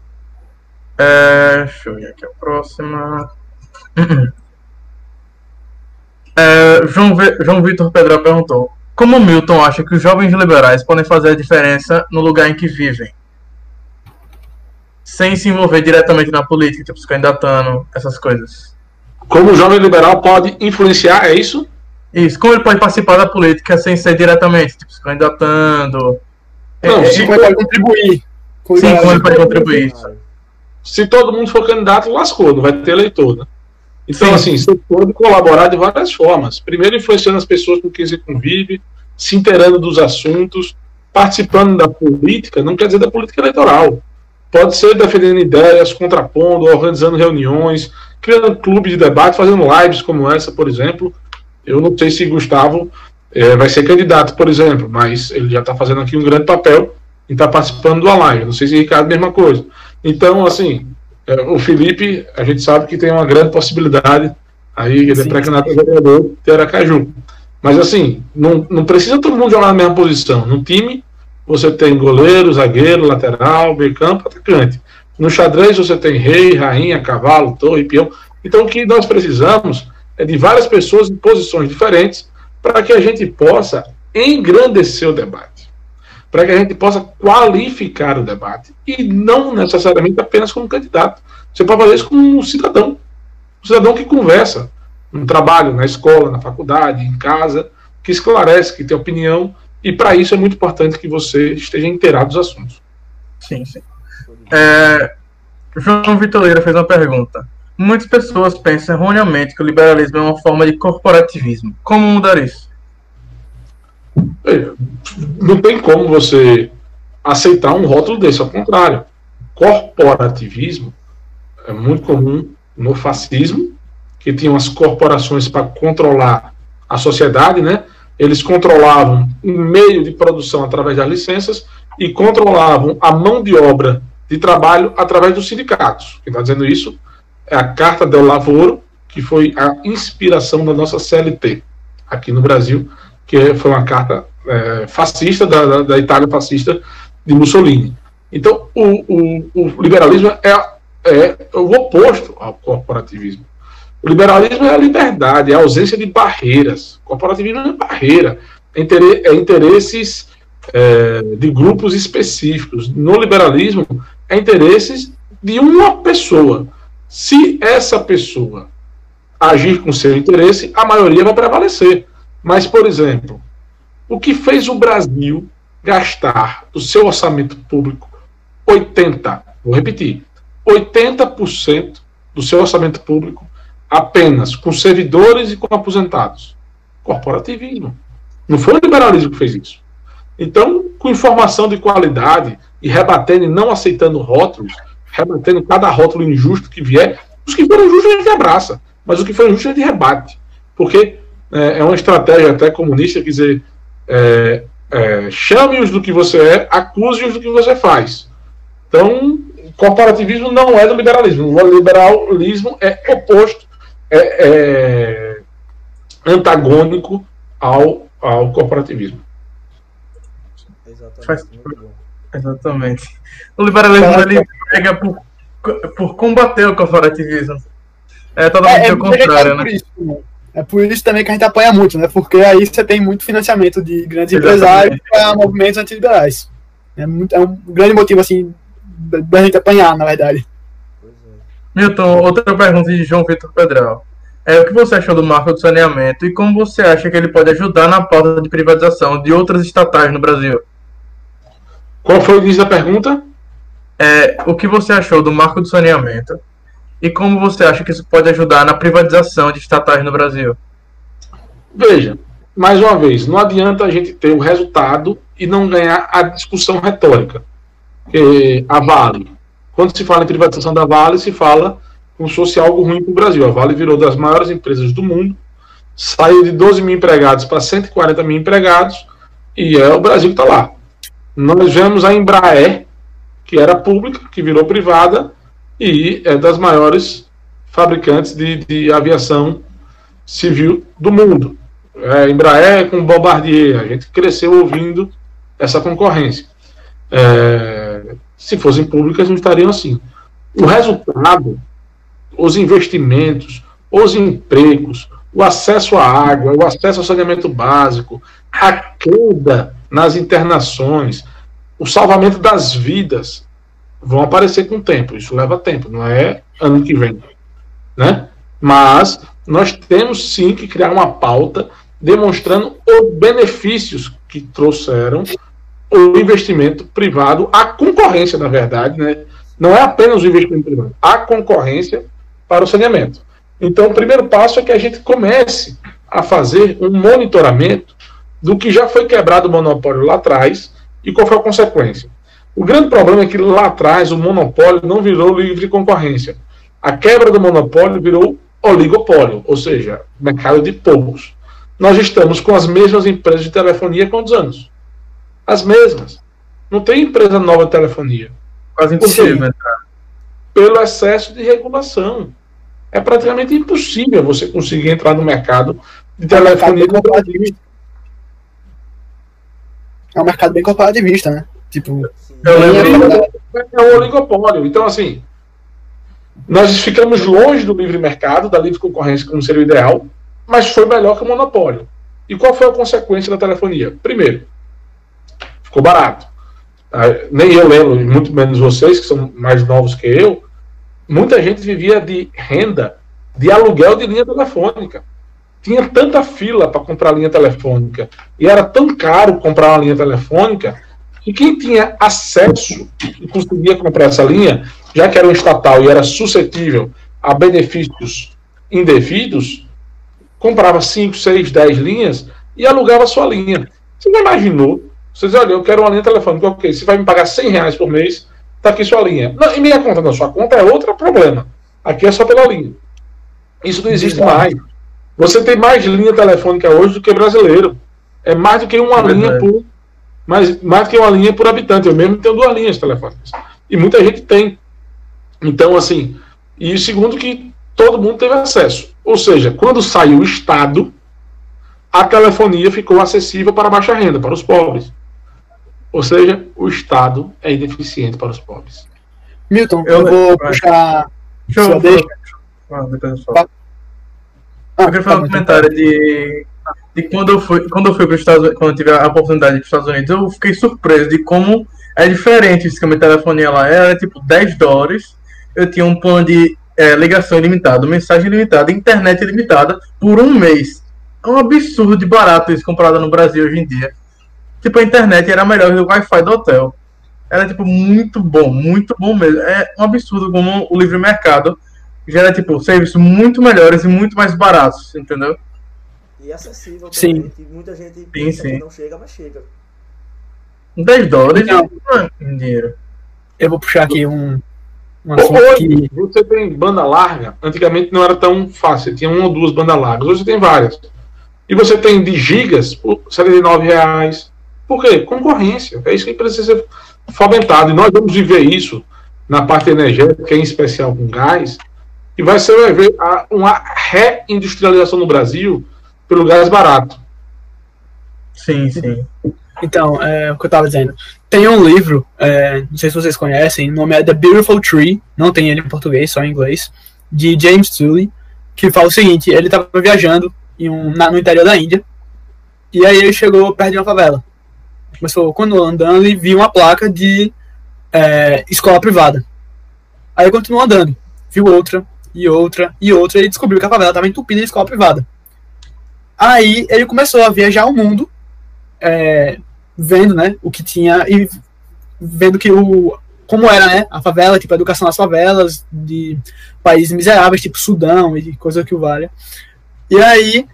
É, deixa eu ver aqui a próxima. É, João, João Vitor Pedro perguntou: Como Milton acha que os jovens liberais podem fazer a diferença no lugar em que vivem? Sem se envolver diretamente na política, tipo, se candidatando, essas coisas. Como o jovem liberal pode influenciar, é isso? Isso, como ele pode participar da política sem ser diretamente, tipo, se candidatando. Não, é, se ele pode contribuir. Sim, como ele pode contribuir. Se todo mundo for candidato, lascou, não vai ter eleitor, né? Então, Sim. assim, você pode colaborar de várias formas. Primeiro, influenciando as pessoas com quem você convive, se inteirando dos assuntos, participando da política, não quer dizer da política eleitoral. Pode ser defendendo ideias, contrapondo, organizando reuniões, criando clubes de debate, fazendo lives como essa, por exemplo. Eu não sei se Gustavo é, vai ser candidato, por exemplo, mas ele já está fazendo aqui um grande papel e está participando do live. Não sei se Ricardo, mesma coisa. Então, assim, é, o Felipe, a gente sabe que tem uma grande possibilidade aí, ele é pré-candidato a vereador de Aracaju. Mas, assim, não, não precisa todo mundo jogar na mesma posição. No time, você tem goleiro, zagueiro, lateral, meio campo, atacante. No xadrez, você tem rei, rainha, cavalo, torre, peão. Então, o que nós precisamos de várias pessoas em posições diferentes para que a gente possa engrandecer o debate, para que a gente possa qualificar o debate e não necessariamente apenas como candidato. Você pode fazer isso como um cidadão, um cidadão que conversa no trabalho, na escola, na faculdade, em casa, que esclarece, que tem opinião e para isso é muito importante que você esteja inteirado dos assuntos. Sim, sim. É, João Vitoleira fez uma pergunta. Muitas pessoas pensam erroneamente que o liberalismo é uma forma de corporativismo. Como mudar isso? Não tem como você aceitar um rótulo desse, ao contrário. Corporativismo é muito comum no fascismo, que tinham as corporações para controlar a sociedade, né? Eles controlavam o meio de produção através das licenças e controlavam a mão de obra de trabalho através dos sindicatos. Quem está dizendo isso a Carta del Lavoro, que foi a inspiração da nossa CLT aqui no Brasil, que foi uma carta é, fascista da, da, da, Itália fascista de Mussolini. Então, o, o, o liberalismo é, é o oposto ao corporativismo. O liberalismo é a liberdade, é a ausência de barreiras. O corporativismo é barreira, é, é interesses é, de grupos específicos. No liberalismo, é interesses de uma pessoa. Se essa pessoa agir com seu interesse, a maioria vai prevalecer. Mas, por exemplo, o que fez o Brasil gastar do seu orçamento público 80, vou repetir, 80% do seu orçamento público apenas com servidores e com aposentados? Corporativismo. Não foi o liberalismo que fez isso. Então, com informação de qualidade e rebatendo e não aceitando rótulos, rebatendo cada rótulo injusto que vier, os que foram justos a gente abraça, mas o que foi injusto a gente rebate. Porque é, é uma estratégia até comunista, quer dizer, é, é, chame-os do que você é, acuse-os do que você faz. Então, corporativismo não é do liberalismo. O liberalismo é oposto, é, é antagônico ao, ao corporativismo. Exatamente. Faz... Exatamente. O liberalismo ele pega por, por combater o corporativismo. É totalmente é, é, o contrário, né? Isso, né? É por isso também que a gente apanha muito, né? Porque aí você tem muito financiamento de grandes Exatamente. empresários para movimentos antiliberais. É, muito, é um grande motivo, assim, da gente apanhar, na verdade. Milton, outra pergunta de João Vitor Pedral. É, o que você achou do marco do saneamento e como você acha que ele pode ajudar na pauta de privatização de outras estatais no Brasil? Qual foi o início da pergunta? É, o que você achou do marco do saneamento e como você acha que isso pode ajudar na privatização de estatais no Brasil? Veja, mais uma vez, não adianta a gente ter o resultado e não ganhar a discussão retórica. a Vale, quando se fala em privatização da Vale, se fala como se fosse algo ruim para o Brasil. A Vale virou das maiores empresas do mundo, saiu de 12 mil empregados para 140 mil empregados, e é o Brasil que está lá. Nós vemos a Embraer, que era pública, que virou privada, e é das maiores fabricantes de, de aviação civil do mundo. É, Embraer com Bombardier, a gente cresceu ouvindo essa concorrência. É, se fossem públicas, não estariam assim. O resultado, os investimentos, os empregos, o acesso à água, o acesso ao saneamento básico, a queda nas internações, o salvamento das vidas vão aparecer com tempo. Isso leva tempo, não é ano que vem. Né? Mas nós temos sim que criar uma pauta demonstrando os benefícios que trouxeram o investimento privado, a concorrência, na verdade, né? não é apenas o investimento privado, a concorrência para o saneamento. Então, o primeiro passo é que a gente comece a fazer um monitoramento do que já foi quebrado o monopólio lá atrás e qual foi a consequência. O grande problema é que lá atrás o monopólio não virou livre concorrência. A quebra do monopólio virou oligopólio, ou seja, mercado de poucos. Nós estamos com as mesmas empresas de telefonia há quantos anos? As mesmas. Não tem empresa nova de telefonia. Quase impossível entrar. Pelo excesso de regulação. É praticamente impossível você conseguir entrar no mercado de telefonia. É um mercado bem corporativista, né? Tipo, é um oligopólio. Então, assim, nós ficamos longe do livre mercado, da livre concorrência, como seria o ideal, mas foi melhor que o monopólio. E qual foi a consequência da telefonia? Primeiro, ficou barato. Ah, nem eu lembro, muito menos vocês, que são mais novos que eu, muita gente vivia de renda de aluguel de linha telefônica. Tinha tanta fila para comprar linha telefônica e era tão caro comprar uma linha telefônica e quem tinha acesso e conseguia comprar essa linha, já que era um estatal e era suscetível a benefícios indevidos, comprava 5, 6, 10 linhas e alugava sua linha. Você já imaginou? Você diz, olha, eu quero uma linha telefônica, ok, você vai me pagar 100 reais por mês, tá aqui sua linha. Não, e minha conta não, sua conta é outro problema. Aqui é só pela linha. Isso não existe mais. Você tem mais linha telefônica hoje do que brasileiro. É mais do que uma é linha por mais, mais que uma linha por habitante. Eu mesmo tenho duas linhas telefônicas. E muita gente tem. Então, assim, e segundo que todo mundo teve acesso. Ou seja, quando saiu o Estado, a telefonia ficou acessível para a baixa renda, para os pobres. Ou seja, o Estado é ineficiente para os pobres. Milton, eu, eu vou puxar. Deixa eu, deixa. Ah, depois eu falo. Ah, eu queria falar um comentário de, de quando eu fui, quando eu fui para os Estados Unidos, quando tive a oportunidade para os Estados Unidos, eu fiquei surpreso de como é diferente o esquema de telefonia lá. Era tipo 10 dólares. Eu tinha um plano de é, ligação ilimitada, mensagem ilimitada, internet ilimitada por um mês. É um absurdo de barato isso comparado no Brasil hoje em dia. Tipo, a internet era melhor que o Wi-Fi do hotel. Era, tipo, muito bom, muito bom mesmo. É um absurdo como o livre mercado gera, tipo, serviços muito melhores e muito mais baratos, entendeu? E acessível Sim. também, que muita gente pensa sim. que não chega, mas chega. 10 dólares Não. não é dinheiro. Eu vou puxar aqui um, um Hoje, que. você tem banda larga. Antigamente não era tão fácil. Tinha uma ou duas bandas largas. Hoje você tem várias. E você tem de gigas por 79 reais. Por quê? Concorrência. É isso que precisa ser fomentado. E nós vamos viver isso na parte energética, em especial com gás. E vai ser vai ver, a- uma reindustrialização no Brasil pelo gás barato. Sim, sim. Então, é, o que eu tava dizendo. Tem um livro, é, não sei se vocês conhecem, o nome é The Beautiful Tree, não tem ele em português, só em inglês, de James Tully, que fala o seguinte, ele tava viajando em um, na- no interior da Índia, e aí ele chegou perto de uma favela. Começou, quando andando, ele viu uma placa de é, escola privada. Aí continuou andando, viu outra, e outra, e outra, e descobriu que a favela estava entupida de escola privada. Aí ele começou a viajar o mundo, é, vendo, né, o que tinha e vendo que o como era, né, a favela, tipo a educação nas favelas de países miseráveis, tipo Sudão e coisa que o valha. E aí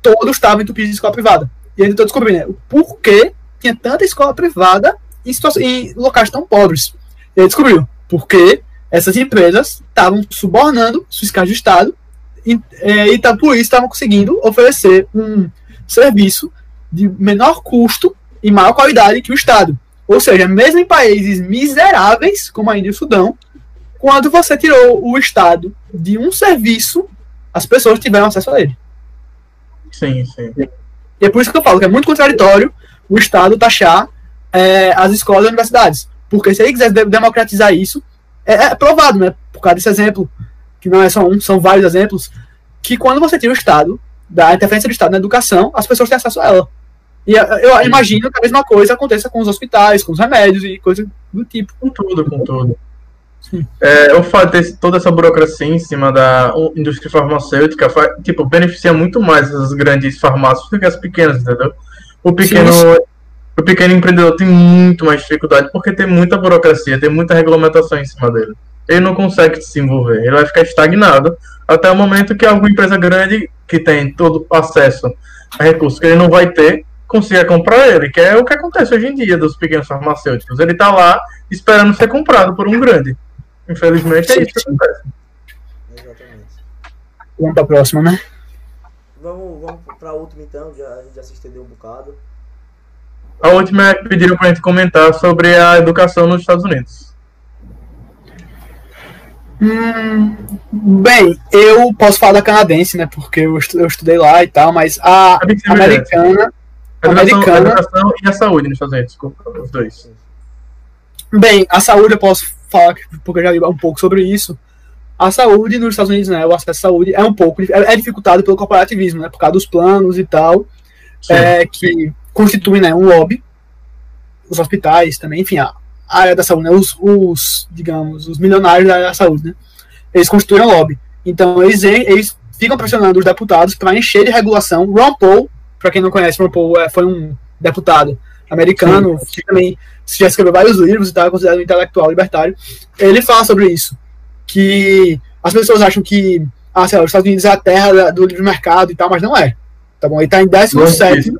todos estavam entupidos de escola privada. E ele tentou descobrir, né, o porquê tinha tanta escola privada em, em locais tão pobres. E ele descobriu porque essas empresas estavam subornando fiscais do Estado e, é, e tá, por isso estavam conseguindo oferecer um serviço de menor custo e maior qualidade que o Estado. Ou seja, mesmo em países miseráveis, como a Índia e o Sudão, quando você tirou o Estado de um serviço, as pessoas tiveram acesso a ele. Sim, sim. E é por isso que eu falo que é muito contraditório o Estado taxar é, as escolas e universidades. Porque se ele quiser de- democratizar isso, é, é provado, né? Por causa desse exemplo, que não é só um, são vários exemplos, que quando você tira o Estado, da interferência do Estado na educação, as pessoas têm acesso a ela. E eu, imagino que a mesma coisa aconteça com os hospitais, com os remédios e coisas do tipo. Com tudo, com tudo. É, o fato de ter toda essa burocracia em cima da indústria farmacêutica fa- tipo, beneficia muito mais as grandes farmácias do que as pequenas, entendeu? O pequeno, Sim, o pequeno empreendedor tem muito mais dificuldade porque tem muita burocracia, tem muita regulamentação em cima dele. Ele não consegue se desenvolver, ele vai ficar estagnado até o momento que alguma empresa grande que tem todo acesso a recursos que ele não vai ter consiga comprar ele, que é o que acontece hoje em dia dos pequenos farmacêuticos. Ele tá lá esperando ser comprado por um grande. Infelizmente é isso que acontece. Exatamente. Vamos pra próxima, né? Vamos, vamos pra última então, já, a gente já se estendeu um bocado. A última é que pediram pra gente comentar sobre a educação nos Estados Unidos. Hum, bem, eu posso falar da canadense, né? Porque eu, estu- eu estudei lá e tal, mas a É americana. A educação, a Americana. educação e a saúde nos Estados Unidos, desculpa, os dois. Bem, a saúde eu posso falar, que- porque eu já li um pouco sobre isso. A saúde nos Estados Unidos, né? O acesso à saúde é um pouco. É, é dificultado pelo corporativismo, né? Por causa dos planos e tal, Sim. é, que constituem né, um lobby. Os hospitais também, enfim, a área da saúde, né? Os, os, digamos, os milionários da área da saúde, né? Eles constituem um lobby. Então, eles, eles ficam pressionando os deputados para encher de regulação. Ron Paul, para quem não conhece, Ron Paul é, foi um deputado americano que também já escreveu vários livros e tal, é considerado um intelectual libertário. Ele fala sobre isso, que as pessoas acham que ah, sei lá, os Estados Unidos é a terra do livre mercado e tal, mas não é. Tá bom? Ele tá em 17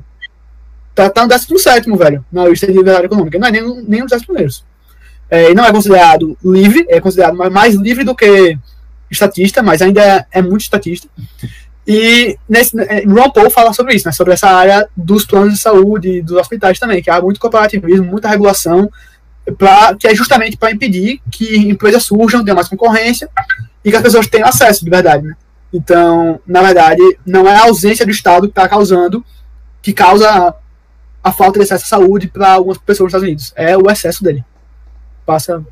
tá, tá no 17, velho, na lista de liberdade econômica. Não é nem, nem um dos 10 primeiros. É, não é considerado livre, é considerado mais, livre do que estatista, mas ainda é, é muito estatista. E nesse, é, Ron Paul fala sobre isso, né, sobre essa área dos planos de saúde, dos hospitais também, que há muito corporativismo, muita regulação, pra, que é justamente para impedir que empresas surjam, tenha mais concorrência e que as pessoas tenham acesso de verdade. Né? Então, na verdade, não é a ausência do Estado que está causando, que causa a falta de acesso à saúde para algumas pessoas nos Estados Unidos. É o excesso dele. Passa.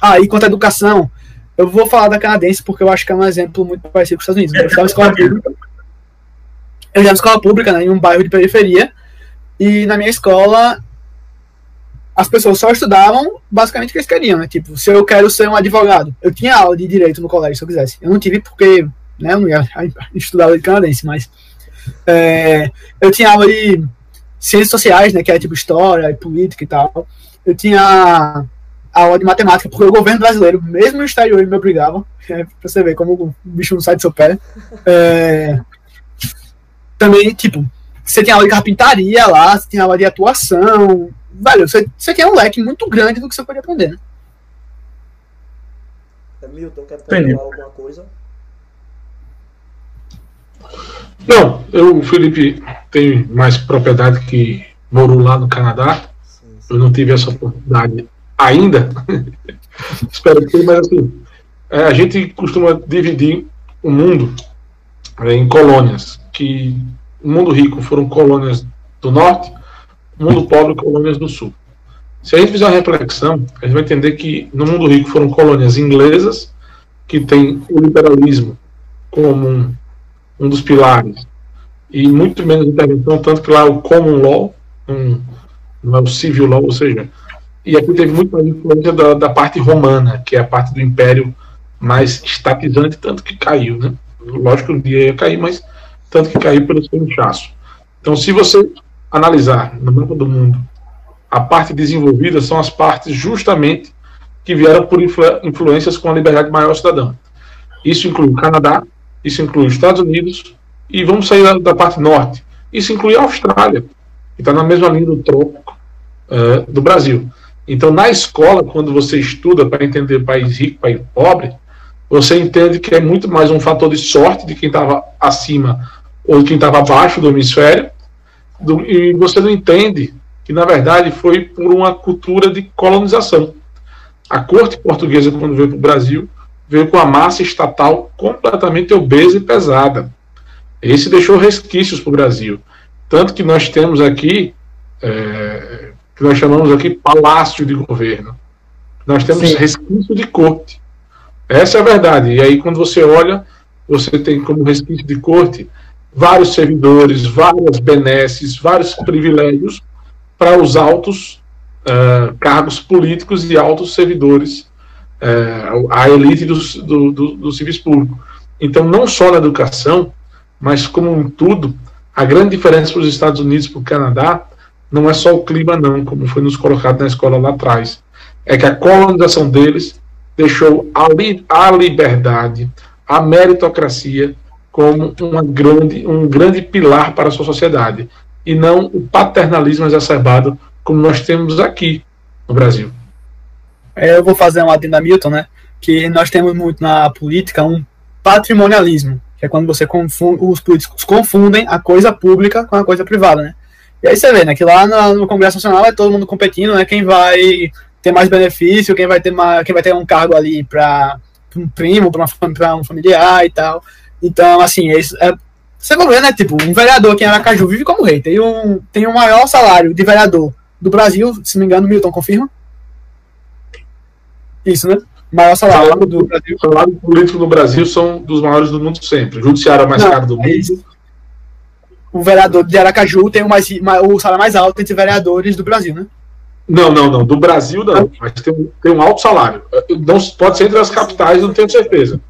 Ah, e quanto à educação, eu vou falar da canadense porque eu acho que é um exemplo muito parecido com os Estados Unidos. Eu estava em escola pública. Eu em escola pública, né, em um bairro de periferia, e na minha escola as pessoas só estudavam basicamente o que eles queriam, né? Tipo, se eu quero ser um advogado, eu tinha aula de direito no colégio se eu quisesse. Eu não tive porque, né, eu não ia estudar de canadense, mas é, eu tinha aula de ciências sociais, né, que é tipo história e política e tal. Eu tinha aula de matemática, porque o governo brasileiro, mesmo no exterior, me obrigava, é, pra você ver como o bicho não sai do seu pé. É, também, tipo, você tinha aula de carpintaria lá, você tinha aula de atuação, velho, você, você tinha um leque muito grande do que você podia aprender, né? Milton, quer pontuar alguma coisa? Não, eu, o Felipe tem mais propriedade que morou lá no Canadá. Sim, sim. Eu não tive essa oportunidade ainda. Espero que, mas assim, é, a gente costuma dividir o mundo é, em colônias, que o mundo rico foram colônias do norte, o mundo pobre colônias do sul. Se a gente fizer uma reflexão, a gente vai entender que no mundo rico foram colônias inglesas, que tem o liberalismo como um, um dos pilares, e muito menos intervenção, tanto que lá é o common law, um, não é o civil law, ou seja, e aqui teve muito mais influência da, da parte romana, que é a parte do império mais estatizante, tanto que caiu, né? Lógico que um dia ia cair, mas tanto que caiu pelo seu inchaço. Então, se você analisar no mapa do mundo, a parte desenvolvida são as partes justamente que vieram por influ influências com a liberdade maior cidadã. Isso inclui o Canadá, isso inclui os Estados Unidos, e vamos sair da, da parte norte. Isso inclui a Austrália, que está na mesma linha do trópico uh, do Brasil. Então, na escola, quando você estuda para entender país rico, país pobre, você entende que é muito mais um fator de sorte de quem estava acima ou de quem estava abaixo do hemisfério, do, e você não entende que, na verdade, foi por uma cultura de colonização. A corte portuguesa, quando veio para o Brasil, veio com a massa estatal completamente obesa e pesada. Esse deixou resquícios para o Brasil. Tanto que nós temos aqui, é, que nós chamamos aqui palácio de governo. Nós temos Sim. resquício de corte. Essa é a verdade. E aí, quando você olha, você tem como resquício de corte vários servidores, várias benesses, vários privilégios para os altos uh, cargos políticos e altos servidores, a elite do, do, do, do serviço público. Então, não só na educação, mas como um tudo, a grande diferença para os Estados Unidos e para o Canadá não é só o clima, não, como foi nos colocado na escola lá atrás. É que a colonização deles deixou a, li a liberdade, a meritocracia como uma grande, um grande pilar para a sua sociedade e não o paternalismo exacerbado como nós temos aqui no Brasil. É, eu vou fazer um adendo a Milton, né? Que nós temos muito na política um patrimonialismo, que é quando você confunde, os políticos confundem a coisa pública com a coisa privada, né? E aí você vê, né, que lá no, Congresso Nacional é todo mundo competindo, né? Quem vai ter mais benefício, quem vai ter mais, quem vai ter um cargo ali para um primo, para um familiar e tal. Então, assim, é, é, você vai ver, né? Tipo, um vereador aqui em Aracaju vive como rei. Tem um, tem o maior salário de vereador do Brasil, se não me engano, Milton, confirma? Isso, né? Maior salário, salário do Brasil. Salário político no Brasil são dos maiores do mundo sempre. O judiciário é mais não, caro do é mundo. O vereador de Aracaju tem o, mais, o salário mais alto entre vereadores do Brasil, né? Não, não, não. Do Brasil não. Mas tem, tem um alto salário. Não, pode ser entre as capitais, não tenho certeza.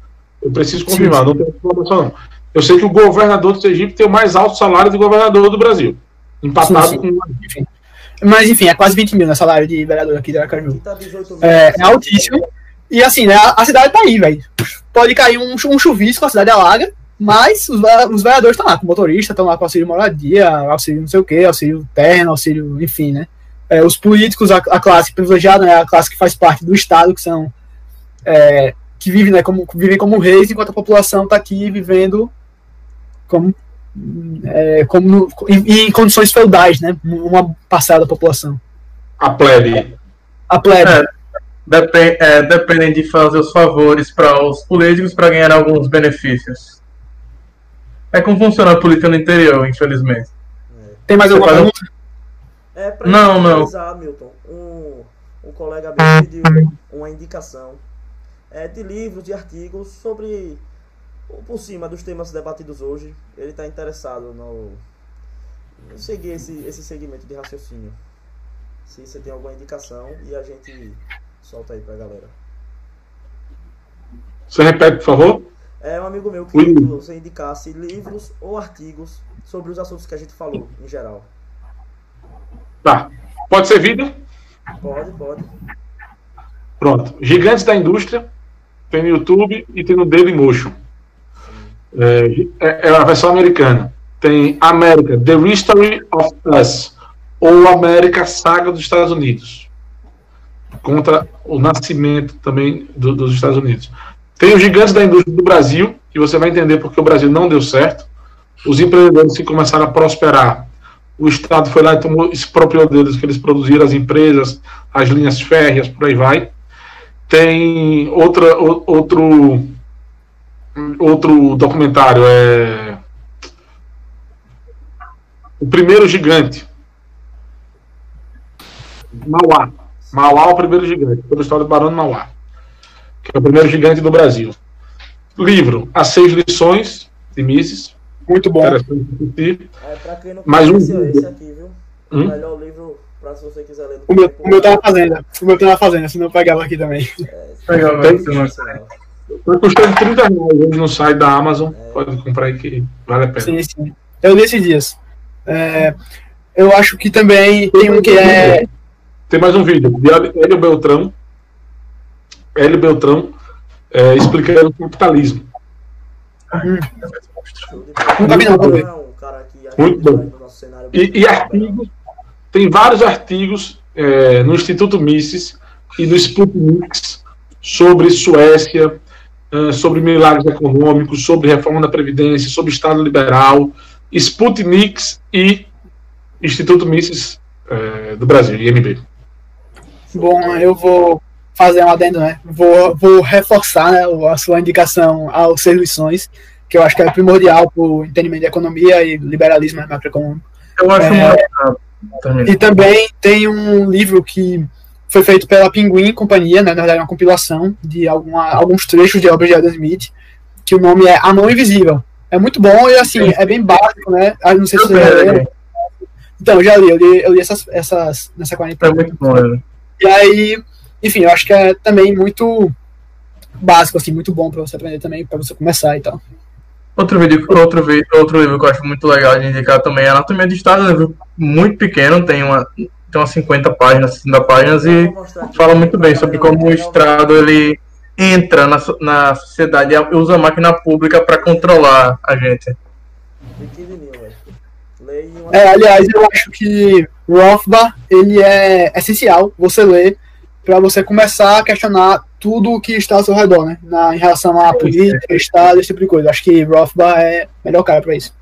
Eu preciso confirmar, sim, sim. não tenho informação não. Eu sei que o governador do Sergipe tem o mais alto salário de governador do Brasil. Empatado sim, com. Enfim. Mas enfim, é quase 20 mil né, salário de vereador aqui de Aracaju. Tá é, é altíssimo. E assim, né, a, cidade tá aí, velho. Pode cair um, um chuvisco, a cidade alaga, mas os, os vereadores estão lá com motorista, estão lá com auxílio moradia, auxílio não sei o que, auxílio terno, auxílio, enfim, né? É, os políticos, a, a, classe privilegiada, né, a classe que faz parte do Estado, que são é, que vive, né, como, vivem como reis, enquanto a população está aqui vivendo como, é, como no, em, em, condições feudais, né, uma parcela da população. A plebe. A plebe. É. depend, é, dependem de fazer os favores para os políticos para ganhar alguns benefícios. É como funciona a política no interior, infelizmente. Tem mais Você alguma um- pergunta? É, pra Não, não. Milton, um, um colega meu pediu uma indicação é, de livros, de artigos sobre, por cima dos temas debatidos hoje. Ele está interessado no seguir esse, esse segmento de raciocínio. Se você tem alguma indicação e a gente solta aí pra galera. Você repete, por favor? É um amigo meu que Ui. você indicasse livros ou artigos sobre os assuntos que a gente falou, em geral. Tá. Pode ser vídeo? Pode, pode. Pronto. Gigantes da Indústria. Tem no YouTube e tem no Dailymotion. É, é, é a versão americana. Tem América, The History of Us. Ou América, Saga dos Estados Unidos. Contra o nascimento também do- dos Estados Unidos. Tem os Gigantes da Indústria do Brasil, que você vai entender porque o Brasil não deu certo. Os empreendedores que começaram a prosperar. O Estado foi lá e tomou, expropriou deles que eles produziram as empresas, as linhas férreas, por aí vai. Tem outra, o- outro, outro documentário, é O Primeiro Gigante. Mauá. Mauá, o primeiro gigante. Toda a história do Barão de Mauá. Que é o primeiro gigante do Brasil. Livro, As Seis Lições, de Mises. Muito bom. É, pra quem não Mais um conhece, vídeo. esse aqui, viu? Hum? O melhor livro pra se você quiser ler O meu, o meu tá na fazenda. O meu tá na fazenda, senão eu pegava aqui também. Velho, senhor. Sensacional. Tá custando 30 reais hoje no site da Amazon. Pode comprar aí que vale a pena. Sim, sim. Eu li esses dias. É, eu acho que também tem um que é. Tem mais um vídeo de Hélio Beltrão. Hélio Beltrão é, explicando o capitalismo. É um cara que Muito bom. aí no nosso cenário E, e artigos, tem vários artigos é, no Instituto Mises e no Sputniks sobre Suécia, sobre milagres econômicos, sobre reforma da Previdência, sobre Estado liberal, Sputniks e Instituto Mises eh, do Brasil, IMB. Bom, eu vou fazer um adendo, né? Vou, vou reforçar né, a sua indicação aos seis lições, que eu acho que é primordial para o entendimento de economia e liberalismo né, macroeconômico. Eu acho É. muito. Ah. E também tem um livro que foi feito pela Pinguim e Companhia, né, na verdade é uma compilação de alguma, alguns trechos de obras de Adam Smith, que o nome é A Mão Invisível. É muito bom e assim, é bem básico, né? Ah, não sei se Eu você já leu. né? Então, eu já li, eu li, eu li essas, essas nessa quarentena. É muito bom, né? E aí, enfim, eu acho que é também muito básico, assim, muito bom pra você aprender também, pra você começar e tal. Outro vídeo, outro, outro livro que eu acho muito legal de indicar também é Anatomia de Estado, é um livro muito pequeno, tem uma tem umas 50 páginas, 60 páginas e fala muito bem sobre como o. Estado ele entra na, na sociedade e usa a máquina pública para controlar a gente. É, aliás, eu acho que Rothbard, ele é essencial você ler pra você começar a questionar tudo o que está ao seu redor, né? Na, em relação à política, Estado, esse tipo de coisa. Acho que Rothbard é o melhor cara pra isso.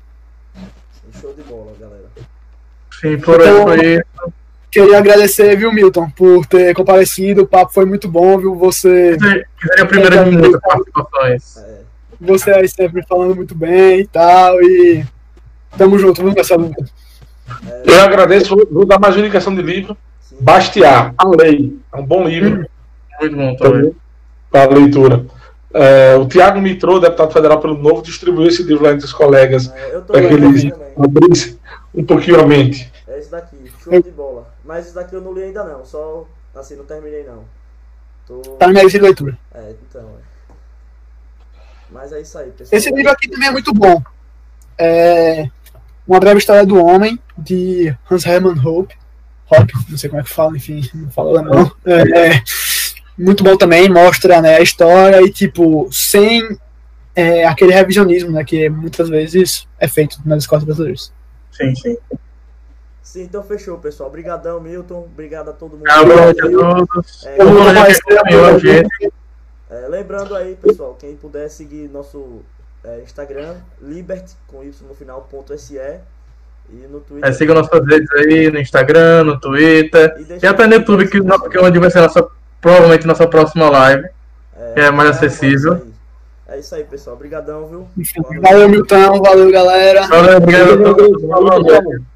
Show de bola, galera. Sim, por Então- foi Queria agradecer, viu, Milton, por ter comparecido. O papo foi muito bom, viu? Você, seria a primeira de muitas participações. É, você aí sempre falando muito bem e tal. E tamo junto, viu, nessa luta. Eu agradeço, vou, dar mais uma indicação de livro. sim. Bastiat, A Lei. É um bom livro Muito bom também. para leitura. É, o Tiago Mitrô, deputado federal pelo Novo, distribuiu esse livro lá entre os colegas É, eu tô para que lendo eles abrissem um pouquinho a mente. É esse daqui, show de bola. Mas esse daqui eu não li ainda não, só assim, não terminei não. Tô. Tá na minha lista de leitura. É, então. É. Mas é isso aí, pessoal. Esse livro aqui também é muito bom. É Uma Breve História do Homem, de Hans Hermann Hope. Hope, não sei como é que fala, enfim, não falo alemão. É, é, muito bom também, mostra né, a história e, tipo, sem é, aquele revisionismo, né, que muitas vezes é feito nas escolas brasileiras. Sim, sim. Sim, então fechou, pessoal. Obrigadão, Milton. Obrigado a todo mundo. A todos. É, Todo mundo gente. É, lembrando aí, pessoal, quem puder seguir nosso é, Instagram, libert, com y no final, ponto SE, e no Twitter. É, siga nossas redes aí no Instagram, no Twitter. E E até no YouTube, que, que é onde vai ser a nossa provavelmente nossa próxima live. É, Que é mais é, acessível. É isso aí, pessoal. Obrigadão, viu? Valeu, Milton. Valeu, galera. Valeu, obrigado a todos. Valeu.